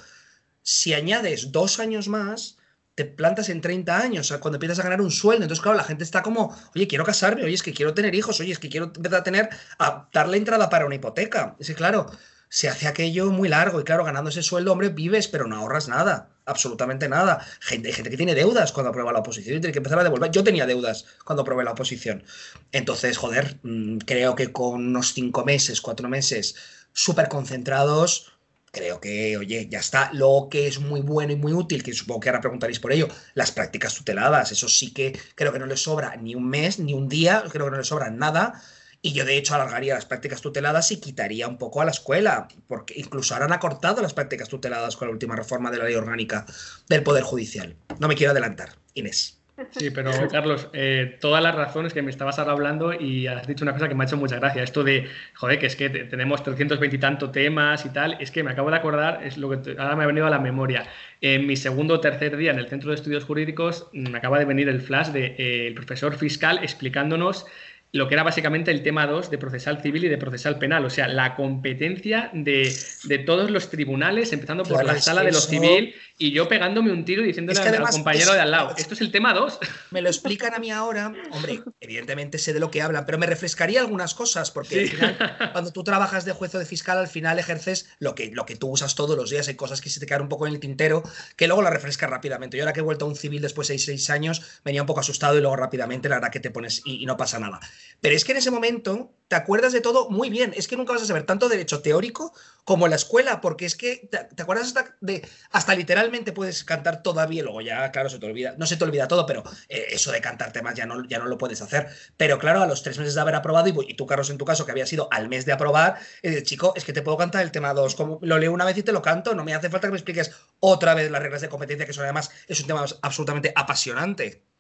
Si añades dos años más, te plantas en 30 años, cuando empiezas a ganar un sueldo. Entonces, claro, la gente está como, oye, quiero casarme, oye, es que quiero tener hijos, oye, es que quiero empezar a tener, a darle entrada para una hipoteca. Es claro, se hace aquello muy largo y, claro, ganando ese sueldo, hombre, vives, pero no ahorras nada, absolutamente nada. Gente, gente que tiene deudas cuando aprueba la oposición y tiene que empezar a devolver. Yo tenía deudas cuando aprobé la oposición. Entonces, joder, mm, creo que con unos cinco meses, cuatro meses, súper concentrados, creo que, oye, ya está. Lo que es muy bueno y muy útil, que supongo que ahora preguntaréis por ello, las prácticas tuteladas. Eso sí que creo que no les sobra ni un mes, ni un día, creo que no les sobra nada. Y yo, de hecho, alargaría las prácticas tuteladas y quitaría un poco a la escuela, porque incluso ahora han acortado las prácticas tuteladas con la última reforma de la ley orgánica del Poder Judicial. No me quiero adelantar, Inés. Sí, pero Carlos, eh, todas las razones que me estabas ahora hablando y has dicho una cosa que me ha hecho mucha gracia. Esto de, joder, que es que tenemos 320 y tanto temas y tal, es que me acabo de acordar, es lo que ahora me ha venido a la memoria. En mi segundo o tercer día en el Centro de Estudios Jurídicos me acaba de venir el flash del de, eh, profesor fiscal explicándonos lo que era básicamente el tema 2 de procesal civil y de procesal penal, o sea, la competencia de, de todos los tribunales, empezando por la sala de lo civil, y yo pegándome un tiro y diciéndole al compañero de al lado, esto es el tema 2. Me lo explican a mí ahora, hombre, evidentemente sé de lo que hablan, pero me refrescaría algunas cosas, porque al final, cuando tú trabajas de juez o de fiscal, al final ejerces lo que, lo que tú usas todos los días, hay cosas que se te quedan un poco en el tintero, que luego la refrescas rápidamente. Yo ahora que he vuelto a un civil después de 6 años, venía un poco asustado y luego rápidamente la verdad que te pones y no pasa nada. Pero es que en ese momento te acuerdas de todo muy bien. Es que nunca vas a saber tanto derecho teórico como la escuela, porque es que te, acuerdas hasta de hasta literalmente puedes cantar todavía, luego ya, claro, se te olvida, no se te olvida todo, pero eh, eso de cantar temas ya no, ya no lo puedes hacer. Pero claro, a los tres meses de haber aprobado, y, y tú, Carlos, en tu caso, que había sido al mes de aprobar, el chico, es que te puedo cantar el tema 2, como lo leo una vez y te lo canto, no me hace falta que me expliques otra vez las reglas de competencia, que eso además es un tema absolutamente apasionante.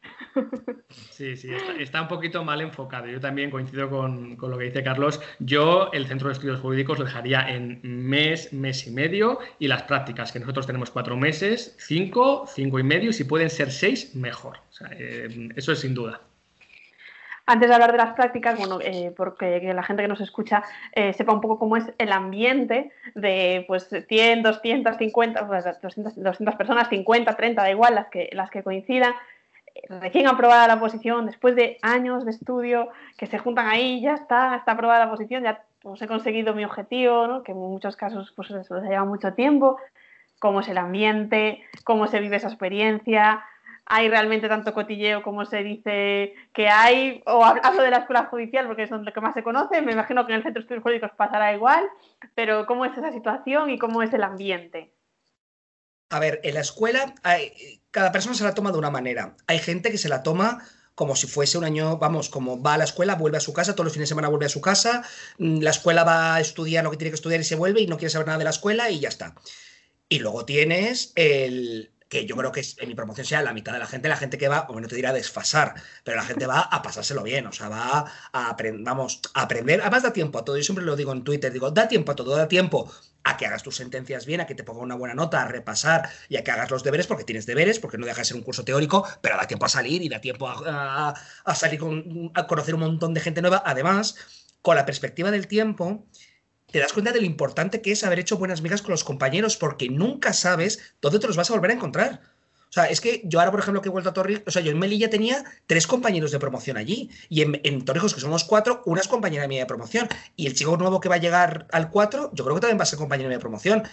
Sí, sí, está, un poquito mal enfocado. Yo también coincido con, lo que dice Carlos. Yo el Centro de Estudios Jurídicos lo dejaría en mes, mes y medio y las prácticas, que nosotros tenemos cuatro meses, cinco, cinco y medio y si pueden ser seis, mejor. Eh, eso es sin duda. Antes de hablar de las prácticas, bueno, eh, porque la gente que nos escucha eh, sepa un poco cómo es el ambiente de pues 100, 250, 200, 200 personas, 50, 30, da igual, las que, las que coincidan, recién aprobada la posición, después de años de estudio, que se juntan ahí, ya está, está aprobada la posición, ya pues, he conseguido mi objetivo, ¿no? que en muchos casos pues eso les lleva mucho tiempo, cómo es el ambiente, cómo se vive esa experiencia, hay realmente tanto cotilleo como se dice que hay, o hablo de la escuela judicial porque es donde que más se conoce, me imagino que en el centro de estudios jurídicos pasará igual, pero cómo es esa situación y cómo es el ambiente. A ver, en la escuela cada persona se la toma de una manera. Hay gente que se la toma como si fuese un año, vamos, como va a la escuela, vuelve a su casa, todos los fines de semana vuelve a su casa, mm, la escuela va a estudiar lo que tiene que estudiar y se vuelve y no quiere saber nada de la escuela y ya está. Y luego tienes el, que yo creo que en mi promoción sea la mitad de la gente, la gente que va, como no te dirá desfasar, pero la gente va a pasárselo bien, o sea, va a, aprender, vamos, a aprender, además da tiempo a todo, yo siempre lo digo en Twitter, digo, da tiempo a todo, da tiempo a que hagas tus sentencias bien, a que te ponga una buena nota, a repasar y a que hagas los deberes, porque tienes deberes, porque no deja de ser un curso teórico, pero da tiempo a salir y da tiempo a, a salir con, a conocer un montón de gente nueva, además, con la perspectiva del tiempo, te das cuenta de lo importante que es haber hecho buenas migas con los compañeros, porque nunca sabes dónde te los vas a volver a encontrar. O sea, es que yo ahora, por ejemplo, que he vuelto a Torrijos, o sea, yo en Melilla tenía tres compañeros de promoción allí. Y en, Torrijos, que somos cuatro, una es compañera mía de promoción. Y el chico nuevo que va a llegar al cuatro, yo creo que también va a ser compañero mía de promoción.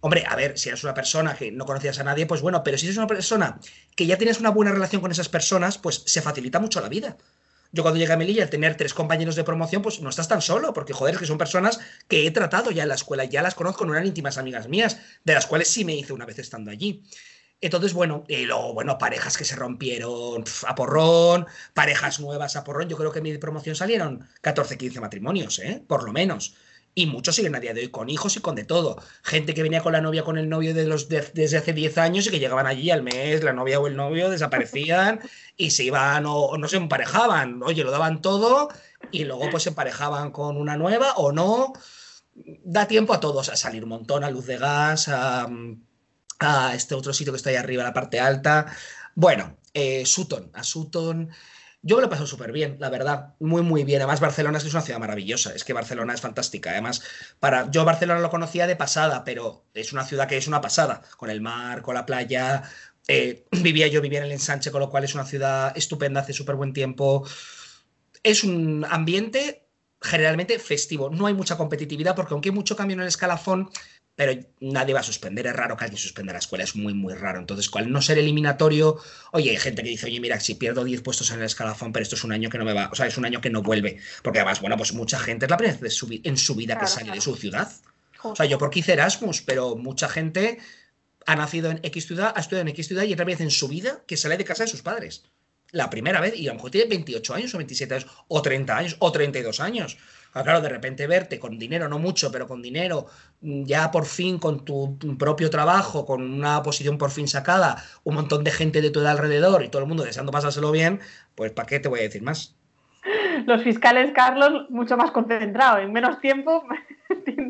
Hombre, a ver, si eres una persona que no conocías a nadie, pues bueno, pero si eres una persona que ya tienes una buena relación con esas personas, pues se facilita mucho la vida yo cuando llegué a Melilla, al tener tres compañeros de promoción, pues no estás tan solo, porque joder, que son personas que he tratado ya en la escuela, ya las conozco, no eran íntimas amigas mías, de las cuales sí me hice una vez estando allí. Entonces, bueno, y luego, bueno, parejas que se rompieron a porrón, parejas nuevas a porrón. Yo creo que en mi promoción salieron 14, 15 matrimonios, ¿eh? Por lo menos. Y muchos siguen a día de hoy con hijos y con de todo. Gente que venía con la novia, con el novio de los desde hace 10 años y que llegaban allí al mes, la novia o el novio desaparecían y se iban o, no se emparejaban. Oye, lo daban todo y luego pues se emparejaban con una nueva o no. Da tiempo a todos a salir un montón, a luz de gas, a, este otro sitio que está ahí arriba, la parte alta. Bueno, eh, Sutton, a Sutton Yo me lo he pasado súper bien, la verdad, muy, muy bien. Además, Barcelona es una ciudad maravillosa, es que Barcelona es fantástica. Además, para yo Barcelona lo conocía de pasada, pero es una ciudad que es una pasada, con el mar, con la playa. Eh, vivía yo, vivía en el ensanche, con lo cual es una ciudad estupenda, hace súper buen tiempo. Es un ambiente generalmente festivo. No hay mucha competitividad porque aunque hay mucho cambio en el escalafón, pero nadie va a suspender. Es raro que alguien suspenda la escuela, es muy, muy raro. Entonces, al no ser eliminatorio, oye, hay gente que dice, oye, mira, si pierdo 10 puestos en el escalafón, pero esto es un año que no me va, o sea, es un año que no vuelve. Porque además, bueno, pues mucha gente es la primera vez en su vida que sale de su ciudad. O sea, yo porque hice Erasmus, pero mucha gente ha nacido en X ciudad, ha estudiado en X ciudad y otra vez en su vida que sale de casa de sus padres. La primera vez, y a lo mejor tiene 28 años o 27 años, o 30 años, o 32 años. Claro, de repente verte con dinero, no mucho, pero con dinero, mm, ya por fin con tu, propio trabajo, con una posición por fin sacada, un montón de gente de tu edad alrededor y todo el mundo deseando pasárselo bien, pues ¿para qué te voy a decir más? Los fiscales, Carlos, mucho más concentrados, en menos tiempo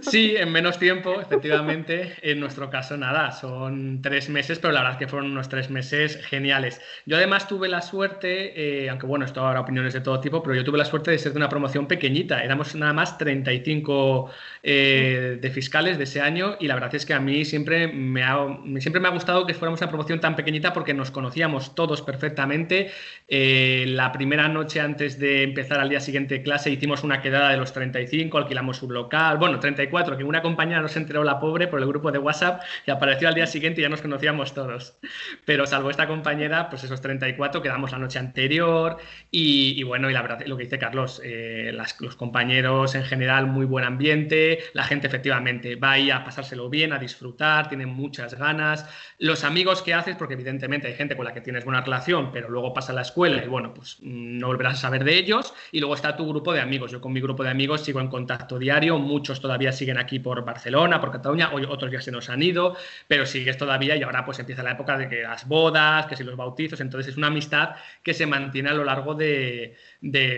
Sí, en menos tiempo, efectivamente. En nuestro caso, nada, son tres meses, pero la verdad es que fueron unos tres meses geniales. Yo además tuve la suerte, eh, aunque bueno, esto ahora opiniones de todo tipo, pero yo tuve la suerte de ser de una promoción pequeñita. Éramos nada más 35 eh, de fiscales de ese año y la verdad es que a mí siempre me, ha, siempre me ha gustado que fuéramos una promoción tan pequeñita porque nos conocíamos todos perfectamente. Eh, la primera noche antes de empezar al día siguiente clase hicimos una quedada de los 35, alquilamos un local, bueno, 34, que una compañera no se enteró la pobre por el grupo de WhatsApp y apareció al día siguiente y ya nos conocíamos todos. Pero salvo esta compañera, pues esos 34 quedamos la noche anterior y, bueno, y la verdad, lo que dice Carlos, eh, los compañeros en general, muy buen ambiente, la gente efectivamente va ahí a pasárselo bien, a disfrutar, tienen muchas ganas. Los amigos que haces, porque evidentemente hay gente con la que tienes buena relación, pero luego pasa la escuela y bueno, pues no volverás a saber de ellos. Y luego está tu grupo de amigos. Yo con mi grupo de amigos sigo en contacto diario, muchos todavía siguen aquí por Barcelona, por Cataluña, otros ya se nos han ido, pero sigues todavía y ahora pues empieza la época de que las bodas, que si los bautizos, entonces es una amistad que se mantiene a lo largo de,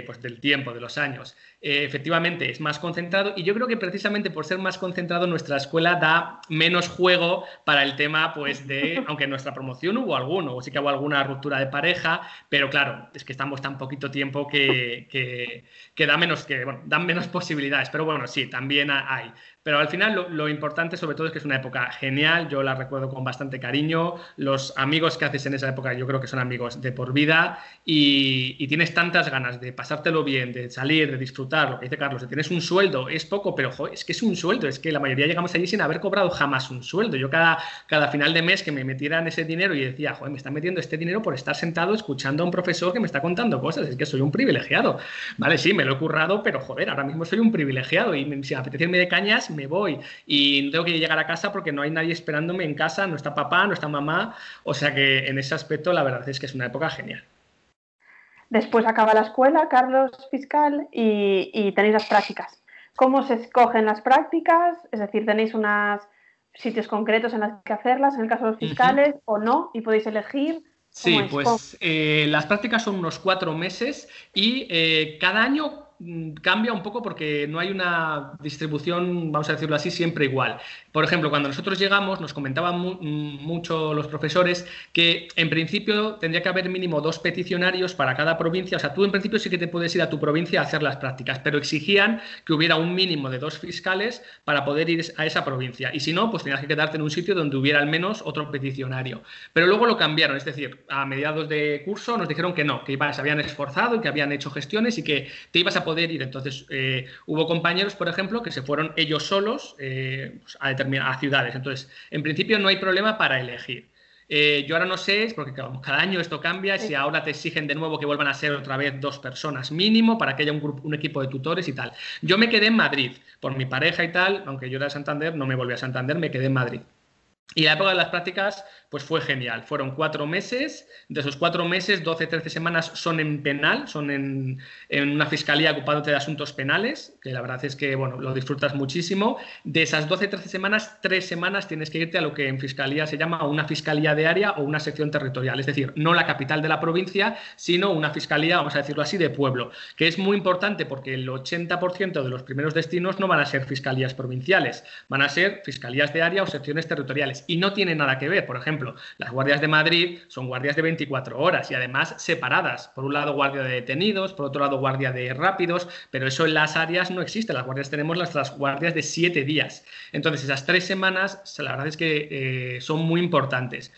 pues, del tiempo, de los años. Eh, efectivamente es más concentrado y yo creo que precisamente por ser más concentrado nuestra escuela da menos juego para el tema pues de, aunque en nuestra promoción hubo alguno, o sí que hubo alguna ruptura de pareja, pero claro, es que estamos tan poquito tiempo que, que, da menos, que bueno, dan menos posibilidades, pero bueno, sí, también hay. Pero al final lo, importante sobre todo es que es una época genial, yo la recuerdo con bastante cariño, los amigos que haces en esa época yo creo que son amigos de por vida y, tienes tantas ganas de pasártelo bien, de salir, de disfrutar, lo que dice Carlos, tienes un sueldo, es poco, pero es que es un sueldo, es que la mayoría llegamos allí sin haber cobrado jamás un sueldo. Yo cada, cada final de mes que me metieran ese dinero y decía, joder, me están metiendo este dinero por estar sentado escuchando a un profesor que me está contando cosas, es que soy un privilegiado. Vale, sí, me lo he currado, pero joder, ahora mismo soy un privilegiado y si apetece de cañas, me voy y no tengo que llegar a casa porque no hay nadie esperándome en casa, no está papá, no está mamá, o sea que en ese aspecto la verdad es que es una época genial. Después acaba la escuela, Carlos Fiscal, y, tenéis las prácticas. ¿Cómo se escogen las prácticas? Es decir, tenéis unos sitios concretos en los que hacerlas, en el caso de los fiscales, o no, y podéis elegir. Sí, pues eh, las prácticas son unos cuatro meses y eh, cada año cambia un poco porque no hay una distribución, vamos a decirlo así, siempre igual. Por ejemplo, cuando nosotros llegamos, nos comentaban mm, mucho los profesores que en principio tendría que haber mínimo dos peticionarios para cada provincia. O sea, tú en principio sí que te puedes ir a tu provincia a hacer las prácticas, pero exigían que hubiera un mínimo de dos fiscales para poder ir a esa provincia. Y si no, pues tenías que quedarte en un sitio donde hubiera al menos otro peticionario. Pero luego lo cambiaron, es decir, a mediados de curso nos dijeron que no, que se habían esforzado y que habían hecho gestiones y que te ibas a poder ir. Entonces, eh, hubo compañeros, por ejemplo, que se fueron ellos solos eh, pues, a determinadas ciudades. Entonces, en principio no hay problema para elegir. Eh, yo ahora no sé, porque cada año esto cambia, si ahora te exigen de nuevo que vuelvan a ser otra vez dos personas mínimo para que haya un, grupo, un equipo de tutores y tal. Yo me quedé en Madrid, por mi pareja y tal, aunque yo era de Santander, no me volví a Santander, me quedé en Madrid. Y la época de las prácticas, pues fue genial. Fueron cuatro meses. De esos cuatro meses, 12, 13 semanas son en penal, son en, una fiscalía ocupándote de asuntos penales, que la verdad es que, bueno, lo disfrutas muchísimo. De esas 12, 13 semanas, tres semanas tienes que irte a lo que en fiscalía se llama una fiscalía de área o una sección territorial. Es decir, no la capital de la provincia, sino una fiscalía, vamos a decirlo así, de pueblo. Que es muy importante porque el 80% de los primeros destinos no van a ser fiscalías provinciales, van a ser fiscalías de área o secciones territoriales Y no tiene nada que ver. Por ejemplo, las guardias de Madrid son guardias de 24 horas y además separadas. Por un lado, guardia de detenidos, por otro lado, guardia de rápidos, pero eso en las áreas no existe. Las guardias tenemos las guardias de 7 días. Entonces, esas tres semanas, la verdad es que eh, son muy importantes.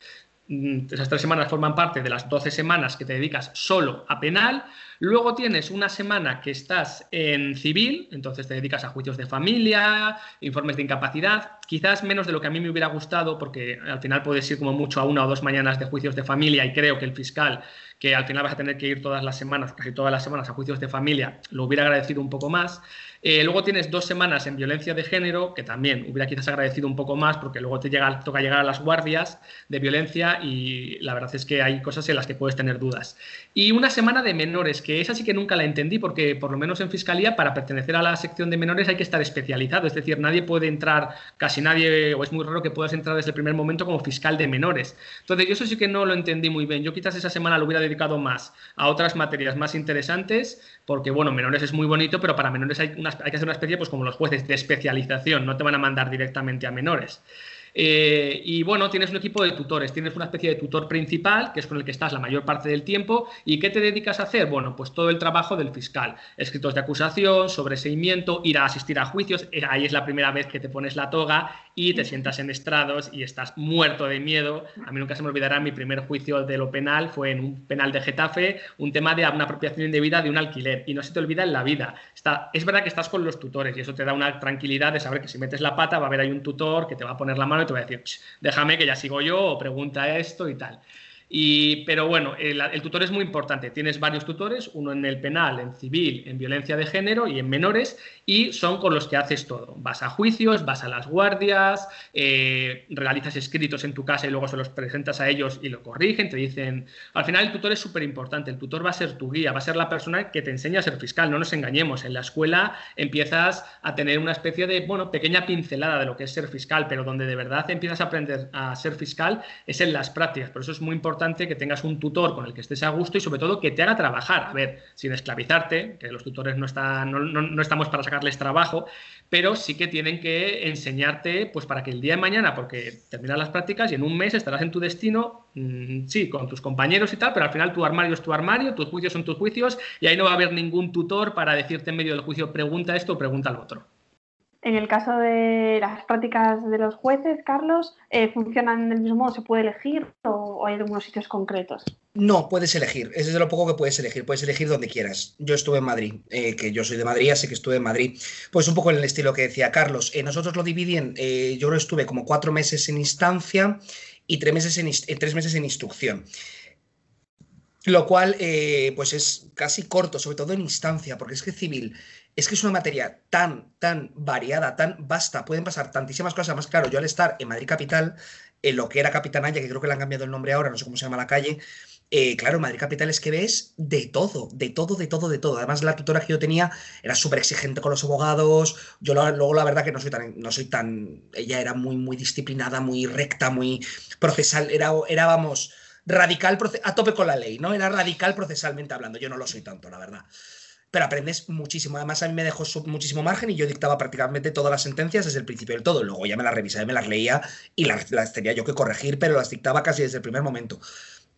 Mm, esas tres semanas forman parte de las 12 semanas que te dedicas solo a penal. Luego tienes una semana que estás en civil, entonces te dedicas a juicios de familia, informes de incapacidad, quizás menos de lo que a mí me hubiera gustado, porque al final puedes ir como mucho a una o dos mañanas de juicios de familia y creo que el fiscal, que al final vas a tener que ir todas las semanas, casi todas las semanas a juicios de familia, lo hubiera agradecido un poco más. Eh, luego tienes dos semanas en violencia de género, que también hubiera quizás agradecido un poco más, porque luego te llega, toca llegar a las guardias de violencia y la verdad es que hay cosas en las que puedes tener dudas. Y una semana de menores, que esa sí que nunca la entendí, porque por lo menos en fiscalía, para pertenecer a la sección de menores hay que estar especializado, es decir, nadie puede entrar, casi nadie, o es muy raro que puedas entrar desde el primer momento como fiscal de menores. Entonces, yo eso sí que no lo entendí muy bien. Yo quizás esa semana lo hubiera dedicado más a otras materias más interesantes, porque bueno, menores es muy bonito, pero para menores hay, hay que hacer una especie, pues como los jueces, de especialización, no te van a mandar directamente a menores. Eh, y bueno, tienes un equipo de tutores, tienes una especie de tutor principal, que es con el que estás la mayor parte del tiempo. ¿Y qué te dedicas a hacer? Bueno, pues todo el trabajo del fiscal, escritos de acusación, sobreseimiento, ir a asistir a juicios. Eh, ahí es la primera vez que te pones la toga y te sientas en estrados y estás muerto de miedo. A mí nunca se me olvidará mi primer juicio de lo penal, fue en un penal de Getafe, un tema de una apropiación indebida de un alquiler. Y no se te olvida en la vida. Está, es verdad que estás con los tutores y eso te da una tranquilidad de saber que si metes la pata va a haber ahí un tutor que te va a poner la mano y te va a decir, déjame que ya sigo yo o pregunta esto y tal. Y, pero bueno, el, tutor es muy importante. Tienes varios tutores, uno en el penal, en civil, en violencia de género y en menores, y son con los que haces todo. Vas a juicios, vas a las guardias, eh, realizas escritos en tu casa y luego se los presentas a ellos y lo corrigen, te dicen... Al final el tutor es súper importante, el tutor va a ser tu guía, va a ser la persona que te enseña a ser fiscal, no nos engañemos. En la escuela empiezas a tener una especie de, bueno, pequeña pincelada de lo que es ser fiscal, pero donde de verdad empiezas a aprender a ser fiscal es en las prácticas. Por eso es muy importante que tengas un tutor con el que estés a gusto y sobre todo que te haga trabajar. A ver, sin esclavizarte, que los tutores no, están, no, estamos para sacarles trabajo, pero sí que tienen que enseñarte pues para que el día de mañana, porque terminas las prácticas y en un mes estarás en tu destino, mm, sí, con tus compañeros y tal, pero al final tu armario es tu armario, tus juicios son tus juicios y ahí no va a haber ningún tutor para decirte en medio del juicio pregunta esto o pregunta lo otro. En el caso de las prácticas de los jueces, Carlos, eh, ¿funcionan del mismo modo? ¿Se puede elegir o, hay algunos sitios concretos? No, puedes elegir. Es de lo poco que puedes elegir. Puedes elegir donde quieras. Yo estuve en Madrid, eh, que yo soy de Madrid, así que estuve en Madrid. Pues un poco en el estilo que decía Carlos. Eh, nosotros lo dividen, yo lo estuve como cuatro meses en instancia y tres meses en, tres meses en instrucción. Lo cual, pues es casi corto, sobre todo en instancia, porque es que civil es que es una materia tan, tan variada, tan vasta, pueden pasar tantísimas cosas. Más claro, yo al estar en Madrid Capital, en lo que era Capitanaya, que creo que le han cambiado el nombre ahora, no sé cómo se llama la calle, eh, claro, Madrid Capital es que ves de todo, de todo, de todo, de todo. Además, la tutora que yo tenía era súper exigente con los abogados. Yo luego, la verdad, que no soy tan, no soy tan. Ella era muy, muy disciplinada, muy recta, muy procesal. Era, era vamos, radical, a tope con la ley, ¿no? Era radical procesalmente hablando. Yo no lo soy tanto, la verdad pero aprendes muchísimo. Además, a mí me dejó muchísimo margen y yo dictaba prácticamente todas las sentencias desde el principio del todo. Luego ya me las revisaba me las leía y las tenía yo que corregir, pero las dictaba casi desde el primer momento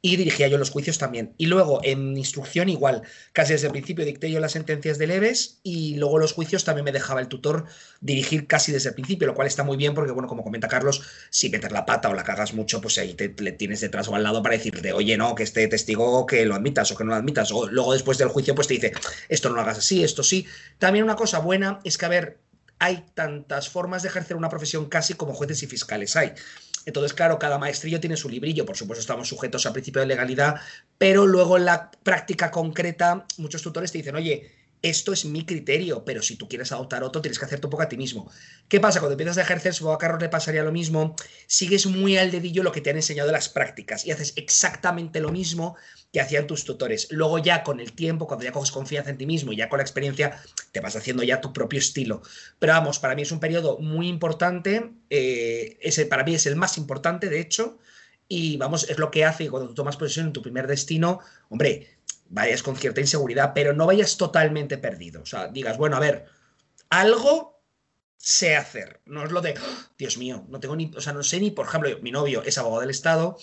y dirigía yo los juicios también. Y luego en instrucción igual, casi desde el principio dicté yo las sentencias de leves y luego los juicios también me dejaba el tutor dirigir casi desde el principio, lo cual está muy bien porque, bueno, como comenta Carlos, si meter la pata o la cagas mucho, pues ahí te, tienes detrás o al lado para decirte, oye, no, que este testigo que lo admitas o que no lo admitas. O luego después del juicio, pues te dice, esto no lo hagas así, esto sí. También una cosa buena es que, a ver, hay tantas formas de ejercer una profesión casi como jueces y fiscales hay. Entonces, claro, cada maestrillo tiene su librillo, por supuesto estamos sujetos al principio de legalidad, pero luego en la práctica concreta muchos tutores te dicen, oye, esto es mi criterio, pero si tú quieres adoptar otro, tienes que hacerte un poco a ti mismo. ¿Qué pasa? Cuando empiezas a ejercer, supongo a Carlos le pasaría lo mismo, sigues muy al dedillo lo que te han enseñado las prácticas y haces exactamente lo mismo que hacían tus tutores. Luego ya con el tiempo, cuando ya coges confianza en ti mismo y ya con la experiencia, te vas haciendo ya tu propio estilo. Pero vamos, para mí es un periodo muy importante, eh, ese para mí es el más importante, de hecho, y vamos, es lo que hace cuando tú tomas posesión en tu primer destino, hombre, vayas con cierta inseguridad, pero no vayas totalmente perdido. O sea, digas, bueno, a ver, algo sé hacer. No es lo de, ¡Oh! Dios mío, no tengo ni, o sea, no sé ni, por ejemplo, mi novio es abogado del Estado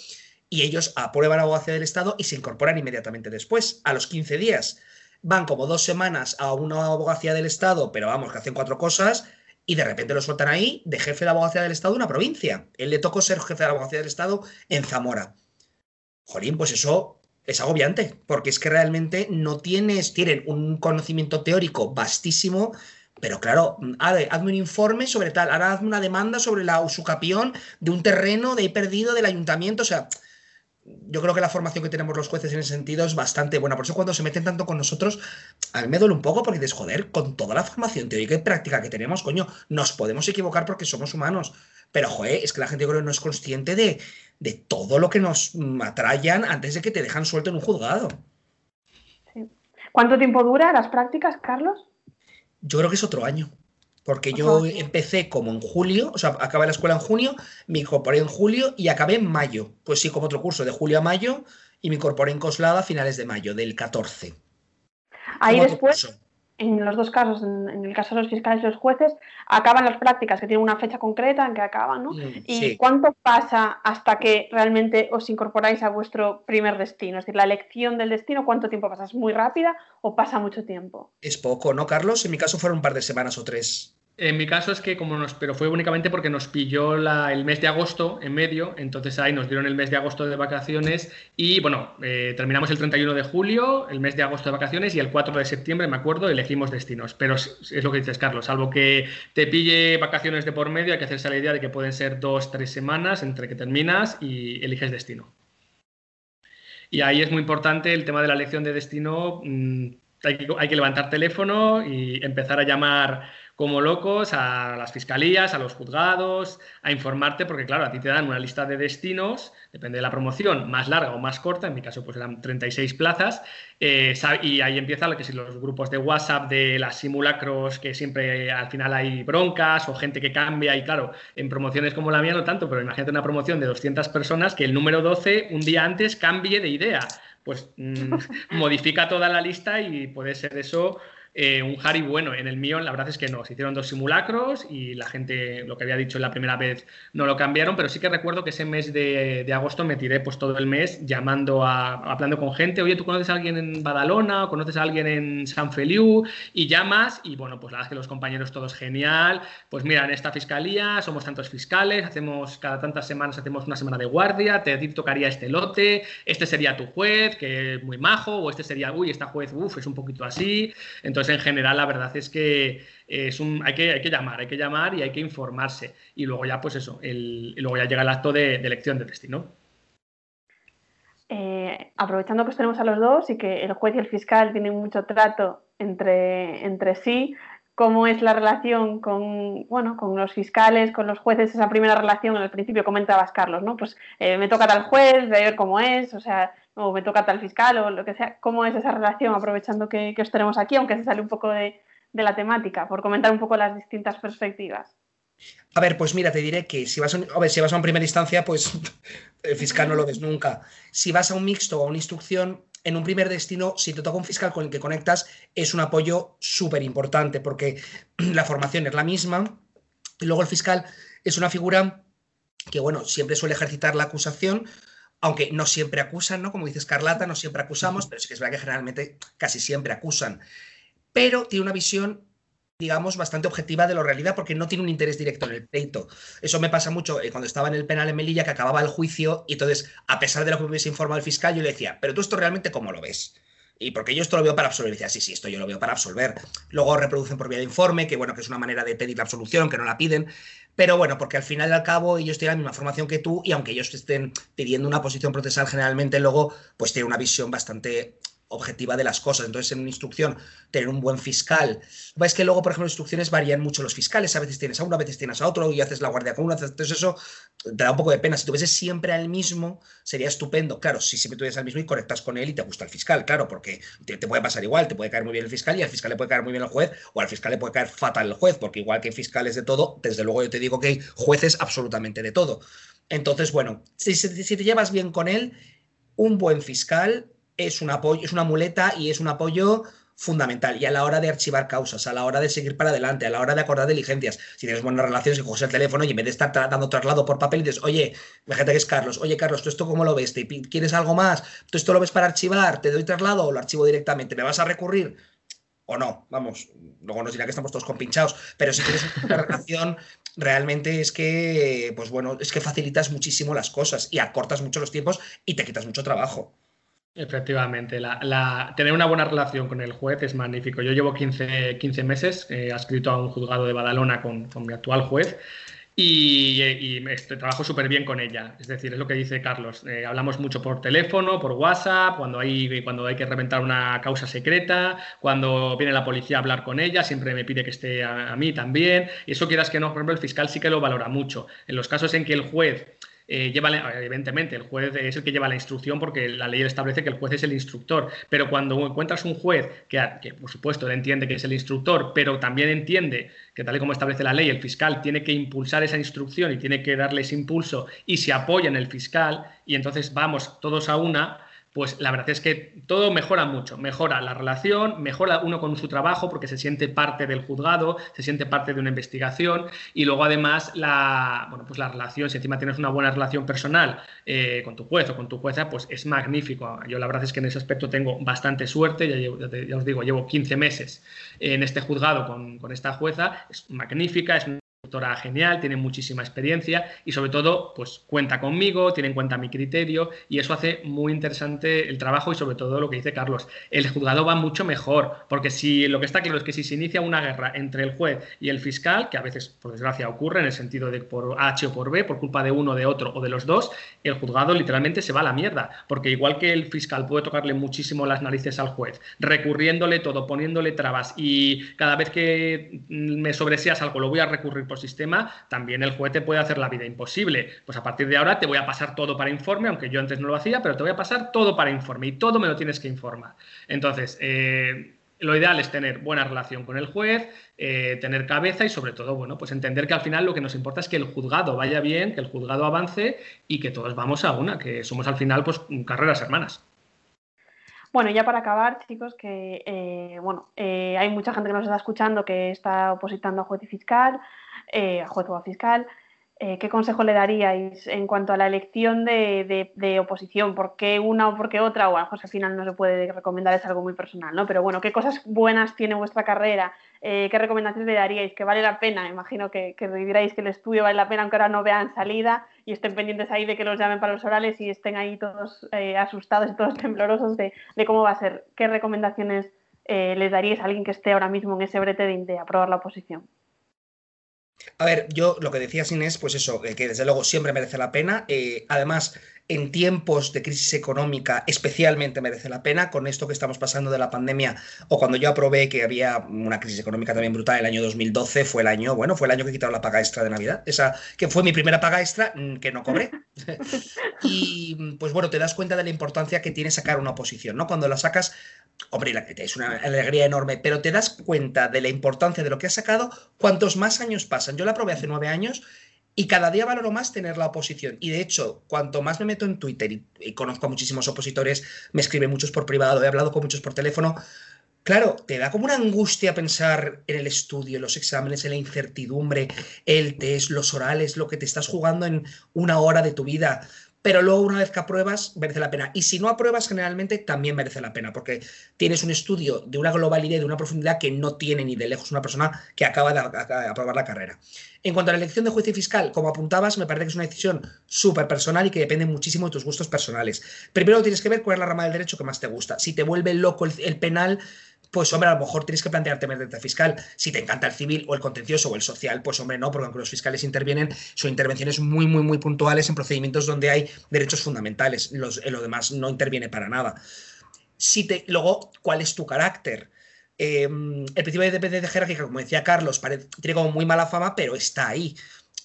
y ellos aprueban la abogacía del Estado y se incorporan inmediatamente después, a los 15 días. Van como dos semanas a una abogacía del Estado, pero vamos, que hacen cuatro cosas y de repente lo sueltan ahí de jefe de abogacía del Estado de una provincia. Él le tocó ser jefe de la abogacía del Estado en Zamora. Jolín, pues eso es agobiante, porque es que realmente no tienes, tienen un conocimiento teórico vastísimo, pero claro, hazme un informe sobre tal, ahora hazme una demanda sobre la usucapión de un terreno de perdido del ayuntamiento, o sea, yo creo que la formación que tenemos los jueces en ese sentido es bastante buena. Por eso cuando se meten tanto con nosotros, a mí me duele un poco porque dices, joder, con toda la formación teórica y práctica que tenemos, coño, nos podemos equivocar porque somos humanos. Pero, joder, es que la gente yo creo que no es consciente de, de todo lo que nos atrayan antes de que te dejan suelto en un juzgado. ¿Cuánto tiempo dura las prácticas, Carlos? Yo creo que es otro año porque yo empecé como en julio, o sea, acabé la escuela en junio, me incorporé en julio y acabé en mayo. Pues sí, como otro curso, de julio a mayo, y me incorporé en Coslada a finales de mayo, del 14. Ahí después, en los dos casos, en, el caso de los fiscales y los jueces, acaban las prácticas que tienen una fecha concreta en que acaban, ¿no? Mm, ¿Y cuánto pasa hasta que realmente os incorporáis a vuestro primer destino? Es decir, la elección del destino, ¿cuánto tiempo pasa? ¿Es muy rápida o pasa mucho tiempo? Es poco, ¿no, Carlos? En mi caso fueron un par de semanas o tres. En mi caso es que como nos, pero fue únicamente porque nos pilló el mes de agosto en medio, entonces ahí nos dieron el mes de agosto de vacaciones y bueno, eh, terminamos el 31 de julio, el mes de agosto de vacaciones y el 4 de septiembre, me acuerdo, elegimos destinos. Pero es, lo que dices, Carlos, salvo que te pille vacaciones de por medio, hay que hacerse la idea de que pueden ser dos, tres semanas entre que terminas y eliges destino. Y ahí es muy importante el tema de la elección de destino. Mm, hay que, hay que levantar teléfono y empezar a llamar como locos a las fiscalías, a los juzgados, a informarte, porque claro, a ti te dan una lista de destinos, depende de la promoción, más larga o más corta, en mi caso pues eran 36 plazas, eh, y ahí empieza lo que si los grupos de WhatsApp de las simulacros, que siempre al final hay broncas o gente que cambia, y claro, en promociones como la mía no tanto, pero imagínate una promoción de 200 personas que el número 12 un día antes cambie de idea. Pues mm, modifica toda la lista y puede ser eso eh, un Harry bueno. En el mío, la verdad es que no. Se hicieron dos simulacros y la gente, lo que había dicho la primera vez, no lo cambiaron, pero sí que recuerdo que ese mes de, agosto me tiré pues todo el mes llamando, a, hablando con gente. Oye, ¿tú conoces a alguien en Badalona o conoces a alguien en San Feliu? Y llamas y bueno, pues la verdad es que los compañeros todos genial. Pues mira, en esta fiscalía somos tantos fiscales, hacemos cada tantas semanas hacemos una semana de guardia, te tocaría este lote, este sería tu juez, que es muy majo, o este sería, uy, esta juez, uff, es un poquito así. Entonces, en general la verdad es que es un, hay, que, hay que llamar, hay que llamar y hay que informarse. Y luego ya, pues eso, el, luego ya llega el acto de, elección de destino. Eh, aprovechando que os tenemos a los dos y que el juez y el fiscal tienen mucho trato entre, entre sí, cómo es la relación con, bueno, con los fiscales, con los jueces, esa primera relación, al principio comentabas, Carlos, ¿no? Pues eh, me toca tal juez, ver cómo es, o sea, o me toca tal fiscal o lo que sea. ¿Cómo es esa relación aprovechando que, os tenemos aquí, aunque se sale un poco de, la temática, por comentar un poco las distintas perspectivas? A ver, pues mira, te diré que si vas a, a ver, si vas a una primera instancia, pues el fiscal no lo ves nunca. Si vas a un mixto o a una instrucción, en un primer destino, si te toca un fiscal con el que conectas, es un apoyo súper importante porque la formación es la misma. Y luego el fiscal es una figura que, bueno, siempre suele ejercitar la acusación, aunque no siempre acusan, ¿no? Como dice Escarlata, no siempre acusamos, pero sí que es verdad que generalmente casi siempre acusan. Pero tiene una visión, digamos, bastante objetiva de la realidad porque no tiene un interés directo en el pleito. Eso me pasa mucho eh, cuando estaba en el penal en Melilla, que acababa el juicio y entonces, a pesar de lo que me hubiese informado el fiscal, yo le decía, pero tú esto realmente cómo lo ves? Y porque yo esto lo veo para absolver. Y decía, sí, sí, esto yo lo veo para absolver. Luego reproducen por vía de informe, que bueno, que es una manera de pedir la absolución, aunque no la piden. Pero bueno, porque al final y al cabo ellos tienen la misma formación que tú y aunque ellos estén pidiendo una posición procesal generalmente, luego pues tienen una visión bastante objetiva de las cosas. Entonces, en una instrucción, tener un buen fiscal. Es que luego, por ejemplo, instrucciones varían mucho los fiscales. A veces tienes a uno, a veces tienes a otro y haces la guardia con uno. Entonces, eso te da un poco de pena. Si tuvieses siempre al mismo, sería estupendo. Claro, si siempre tuvieses al mismo y conectas con él y te gusta el fiscal, claro, porque te, puede pasar igual. Te puede caer muy bien el fiscal y al fiscal le puede caer muy bien el juez o al fiscal le puede caer fatal el juez, porque igual que fiscales de todo, desde luego yo te digo que hay jueces absolutamente de todo. Entonces, bueno, si te llevas bien con él, un buen fiscal es un apoyo, es una muleta y es un apoyo fundamental. Y a la hora de archivar causas, a la hora de seguir para adelante, a la hora de acordar diligencias, si tienes buenas relaciones, que coges el teléfono y en vez de estar dando traslado por papel, dices, oye, fíjate que es Carlos, oye, Carlos, ¿tú esto cómo lo ves? ¿Quieres algo más? ¿Tú esto lo ves para archivar? ¿Te doy traslado o lo archivo directamente? ¿Me vas a recurrir? O no, vamos, luego nos dirá que estamos todos compinchados, pero si tienes una relación, realmente es que, pues bueno, es que facilitas muchísimo las cosas y acortas mucho los tiempos y te quitas mucho trabajo. Efectivamente, la, tener una buena relación con el juez es magnífico. Yo llevo 15, 15 meses eh, adscrito a un juzgado de Badalona con, mi actual juez y, y trabajo súper bien con ella. Es decir, es lo que dice Carlos. Eh, hablamos mucho por teléfono, por WhatsApp, cuando hay, cuando hay que reventar una causa secreta, cuando viene la policía a hablar con ella, siempre me pide que esté a, a mí también. Y eso quieras que no, por ejemplo, el fiscal sí que lo valora mucho. En los casos en que el juez eh, lleva, evidentemente, el juez es el que lleva la instrucción porque la ley establece que el juez es el instructor, pero cuando encuentras un juez que, por supuesto, entiende que es el instructor, pero también entiende que tal y como establece la ley, el fiscal tiene que impulsar esa instrucción y tiene que darle ese impulso y se apoya en el fiscal y entonces vamos todos a una, pues la verdad es que todo mejora mucho. Mejora la relación, mejora uno con su trabajo porque se siente parte del juzgado, se siente parte de una investigación y luego además la, bueno, pues la relación, si encima tienes una buena relación personal eh, con tu juez o con tu jueza, pues es magnífico. Yo la verdad es que en ese aspecto tengo bastante suerte, ya, os digo, llevo 15 meses en este juzgado con, con esta jueza, es magnífica, es doctora genial, tiene muchísima experiencia y sobre todo pues cuenta conmigo, tiene en cuenta mi criterio y eso hace muy interesante el trabajo y sobre todo lo que dice Carlos, el juzgado va mucho mejor porque si lo que está claro es que si se inicia una guerra entre el juez y el fiscal, que a veces por desgracia ocurre en el sentido de por H o por B, por culpa de uno, de otro o de los dos, el juzgado literalmente se va a la mierda, porque igual que el fiscal puede tocarle muchísimo las narices al juez, recurriéndole todo, poniéndole trabas y cada vez que me sobreseas algo lo voy a recurrir por sistema, también el juez te puede hacer la vida imposible. Pues a partir de ahora te voy a pasar todo para informe, aunque yo antes no lo hacía, pero te voy a pasar todo para informe y todo me lo tienes que informar. Entonces, eh, lo ideal es tener buena relación con el juez, eh, tener cabeza y sobre todo, bueno, pues entender que al final lo que nos importa es que el juzgado vaya bien, que el juzgado avance y que todos vamos a una, que somos al final pues carreras hermanas. Bueno, ya para acabar, chicos, que eh, bueno, hay mucha gente que nos está escuchando que está opositando a juez y fiscal, eh, a juez o a fiscal. Eh, ¿Qué consejo le daríais en cuanto a la elección de, oposición? ¿Por qué una o por qué otra? O a lo mejor al final no se puede recomendar, es algo muy personal, ¿no? Pero bueno, ¿qué cosas buenas tiene vuestra carrera? Eh, ¿Qué recomendaciones le daríais? ¿Que vale la pena? Imagino que, que que el estudio vale la pena, aunque ahora no vean salida y estén pendientes ahí de que los llamen para los orales y estén ahí todos asustados y todos temblorosos de, cómo va a ser. ¿Qué recomendaciones les daríais a alguien que esté ahora mismo en ese brete de aprobar la oposición? A ver, yo lo que decía Inés, pues eso, que desde luego siempre merece la pena. Eh, además, en tiempos de crisis económica especialmente merece la pena, con esto que estamos pasando de la pandemia, o cuando yo aprobé que había una crisis económica también brutal, el año 2012 fue el año, bueno, fue el año que quitaron la paga extra de Navidad, esa que fue mi primera paga extra mm, que no cobré. y pues bueno, te das cuenta de la importancia que tiene sacar una oposición, ¿no? Cuando la sacas, hombre, es una alegría enorme, pero te das cuenta de la importancia de lo que has sacado cuantos más años pasan. Yo la aprobé hace nueve años y cada día valoro más tener la oposición. Y de hecho, cuanto más me meto en Twitter y, conozco a muchísimos opositores, me escriben muchos por privado, he hablado con muchos por teléfono, claro, te da como una angustia pensar en el estudio, en los exámenes, en la incertidumbre, el test, los orales, lo que te estás jugando en una hora de tu vida pero luego una vez que apruebas merece la pena. Y si no apruebas, generalmente también merece la pena, porque tienes un estudio de una globalidad y de una profundidad que no tiene ni de lejos una persona que acaba de aprobar la carrera. En cuanto a la elección de juez y fiscal, como apuntabas, me parece que es una decisión súper personal y que depende muchísimo de tus gustos personales. Primero tienes que ver cuál es la rama del derecho que más te gusta. Si te vuelve loco el penal, pues hombre, a lo mejor tienes que plantearte meterte fiscal. Si te encanta el civil o el contencioso o el social, pues hombre, no, porque aunque los fiscales intervienen, son intervenciones muy, muy, muy puntuales en procedimientos donde hay derechos fundamentales. Los, lo demás no interviene para nada. Si te, luego, ¿cuál es tu carácter? Em, el principio de dependencia jerárquica, como decía Carlos, tiene como muy mala fama, pero está ahí.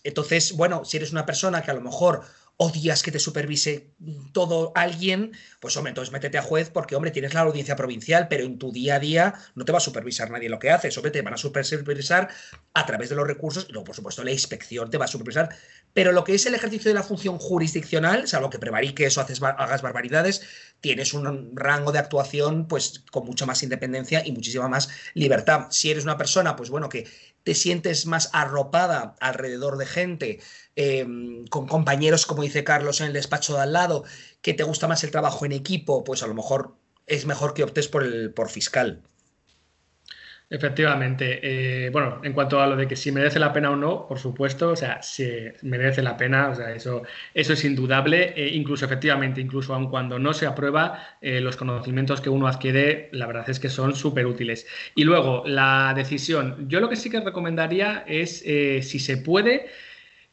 Entonces, bueno, si eres una persona que a lo mejor odias que te supervise todo alguien, pues hombre, entonces métete a juez porque, hombre, tienes la audiencia provincial, pero en tu día a día no te va a supervisar nadie lo que haces, hombre, te van a supervisar a través de los recursos y por supuesto, la inspección te va a supervisar, pero lo que es el ejercicio de la función jurisdiccional, salvo que prevariques o hagas barbaridades, tienes un rango de actuación pues con mucha más independencia y muchísima más libertad. Si eres una persona, pues bueno, que te sientes más arropada alrededor de gente, em, con compañeros, como dice Carlos, en el despacho de al lado, que te gusta más el trabajo en equipo, pues a lo mejor es mejor que optes por el por fiscal. Efectivamente. Eh, bueno, en cuanto a lo de que si merece la pena o no, por supuesto, o sea, si merece la pena, o sea, eso, eso es indudable. E incluso, efectivamente, incluso aun cuando no se aprueba, eh, los conocimientos que uno adquiere, la verdad es que son súper útiles. Y luego, la decisión. Yo lo que sí que recomendaría es, eh, si se puede,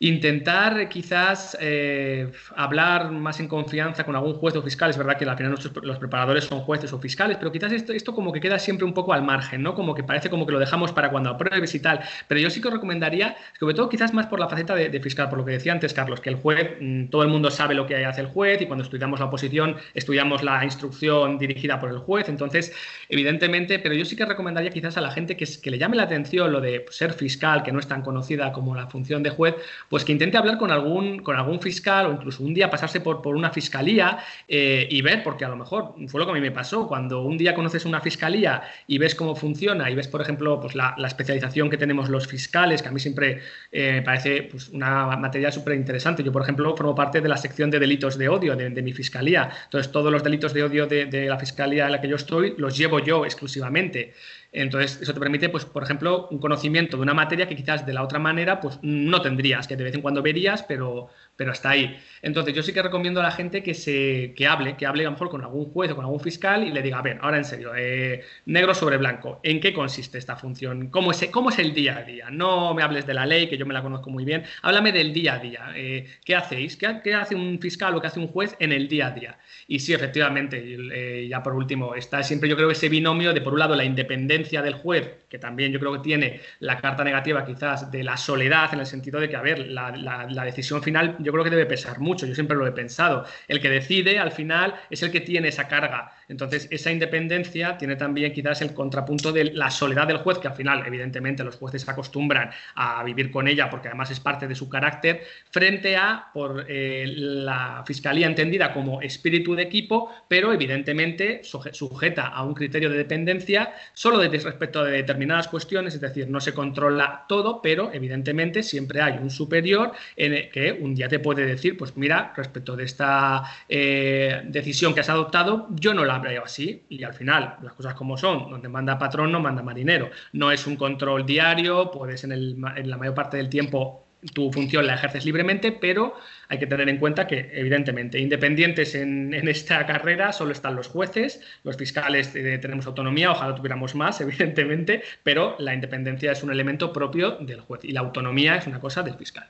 Intentar quizás eh, hablar más en confianza con algún juez o fiscal. Es verdad que al final nuestros, los preparadores son jueces o fiscales, pero quizás esto, esto como que queda siempre un poco al margen, ¿no? Como que parece como que lo dejamos para cuando apruebes y tal. Pero yo sí que os recomendaría, sobre todo quizás más por la faceta de, fiscal, por lo que decía antes Carlos, que el juez, mm, todo el mundo sabe lo que hace el juez y cuando estudiamos la oposición estudiamos la instrucción dirigida por el juez. Entonces, evidentemente, pero yo sí que recomendaría quizás a la gente que le llame la atención lo de ser fiscal, que no es tan conocida como la función de juez, pues que intente hablar con algún, con algún fiscal o incluso un día pasarse por, por una fiscalía eh, y ver, porque a lo mejor fue lo que a mí me pasó, cuando un día conoces una fiscalía y ves cómo funciona y ves, por ejemplo, pues la, especialización que tenemos los fiscales, que a mí siempre eh, me parece pues, una materia súper interesante. Yo, por ejemplo, formo parte de la sección de delitos de odio de, mi fiscalía. Entonces, todos los delitos de odio de, de la fiscalía en la que yo estoy los llevo yo exclusivamente. Entonces, eso te permite, pues, por ejemplo, un conocimiento de una materia que quizás de la otra manera pues, no tendrías, que de vez en cuando verías, pero, pero hasta ahí. Entonces, yo sí que recomiendo a la gente que, se, que hable, que hable a lo mejor con algún juez o con algún fiscal y le diga, a ver, ahora en serio, eh, negro sobre blanco, ¿en qué consiste esta función? ¿Cómo es, ¿Cómo es el día a día? No me hables de la ley, que yo me la conozco muy bien, háblame del día a día. Eh, ¿Qué hacéis? ¿Qué, hace un fiscal o qué hace un juez en el día a día? Y sí, efectivamente, eh, ya por último, está siempre yo creo ese binomio de, por un lado, la independencia del juez, que también yo creo que tiene la carta negativa quizás de la soledad, en el sentido de que, a ver, la, la decisión final yo creo que debe pesar mucho, yo siempre lo he pensado. El que decide al final es el que tiene esa carga. Entonces, esa independencia tiene también quizás el contrapunto de la soledad del juez, que al final, evidentemente, los jueces se acostumbran a vivir con ella porque además es parte de su carácter, frente a por eh, la fiscalía entendida como espíritu de equipo, pero evidentemente sujeta a un criterio de dependencia solo de, respecto a determinadas cuestiones, es decir, no se controla todo, pero evidentemente siempre hay un superior en el que un día te puede decir, pues mira, respecto de esta eh, decisión que has adoptado, yo no la veo así y al final las cosas como son, donde manda patrón no manda marinero. No es un control diario, puedes en, el, en la mayor parte del tiempo tu función la ejerces libremente, pero hay que tener en cuenta que, evidentemente, independientes en, en esta carrera solo están los jueces, los fiscales eh, tenemos autonomía, ojalá tuviéramos más, evidentemente, pero la independencia es un elemento propio del juez y la autonomía es una cosa del fiscal.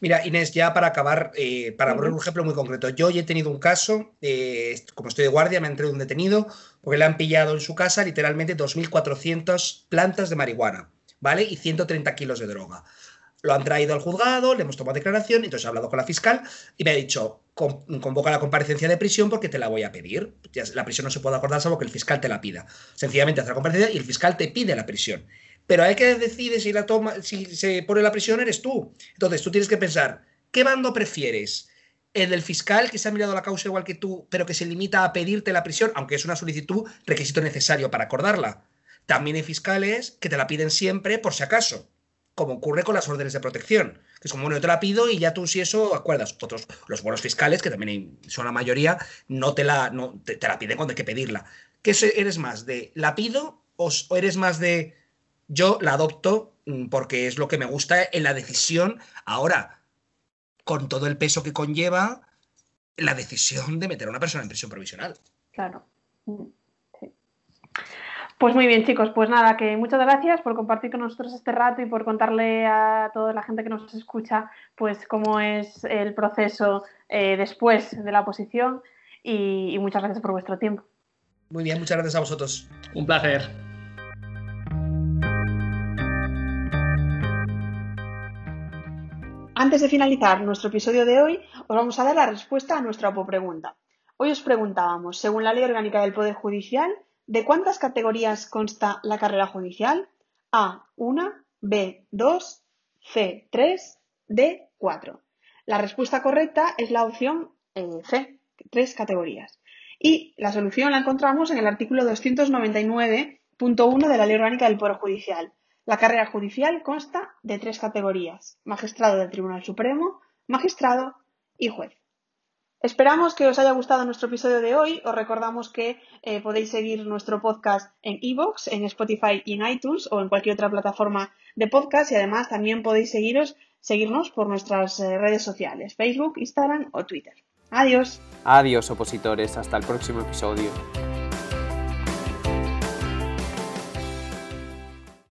Mira, Inés, ya para acabar, eh, para poner un ejemplo muy concreto, yo ya he tenido un caso, eh, como estoy de guardia, me han traído un detenido porque le han pillado en su casa literalmente 2.400 plantas de marihuana, ¿vale? Y 130 kilos de droga. Lo han traído al juzgado, le hemos tomado declaración, entonces he hablado con la fiscal y me ha dicho, convoca la comparecencia de prisión porque te la voy a pedir. La prisión no se puede acordar salvo que el fiscal te la pida. Sencillamente hace la comparecencia y el fiscal te pide la prisión pero hay que decide si la toma, si se pone la prisión eres tú. Entonces tú tienes que pensar, ¿qué bando prefieres? ¿El del fiscal que se ha mirado la causa igual que tú, pero que se limita a pedirte la prisión, aunque es una solicitud, requisito necesario para acordarla? También hay fiscales que te la piden siempre por si acaso, como ocurre con las órdenes de protección, que es como, bueno, yo te la pido y ya tú si eso acuerdas. Otros, los buenos fiscales, que también son la mayoría, no te la, no, te, la piden cuando hay que pedirla. ¿Qué eres más de la pido o eres más de yo la adopto mm, porque es lo que me gusta en la decisión. Ahora, con todo el peso que conlleva la decisión de meter a una persona en prisión provisional. Claro. Mm, pues muy bien, chicos, pues nada, que muchas gracias por compartir con nosotros este rato y por contarle a toda la gente que nos escucha, pues cómo es el proceso eh, después de la oposición y muchas gracias por vuestro tiempo. Muy bien, muchas gracias a vosotros. Un placer. Antes de finalizar nuestro episodio de hoy, os vamos a dar la respuesta a nuestra pregunta. Hoy os preguntábamos, según la Ley Orgánica del Poder Judicial, ¿de cuántas categorías consta la carrera judicial? A, 1, B, 2, C, 3, D, 4. La respuesta correcta es la opción eh, C, tres categorías. Y la solución la encontramos en el artículo 299.1 de la Ley Orgánica del Poder Judicial. La carrera judicial consta de tres categorías, magistrado del Tribunal Supremo, magistrado y juez. Esperamos que os haya gustado nuestro episodio de hoy. Os recordamos que eh, podéis seguir nuestro podcast en iVoox, en Spotify y en iTunes o en cualquier otra plataforma de podcast y además también podéis seguirnos por nuestras eh, redes sociales, Facebook, Instagram o Twitter. Adiós. Adiós opositores, hasta el próximo episodio.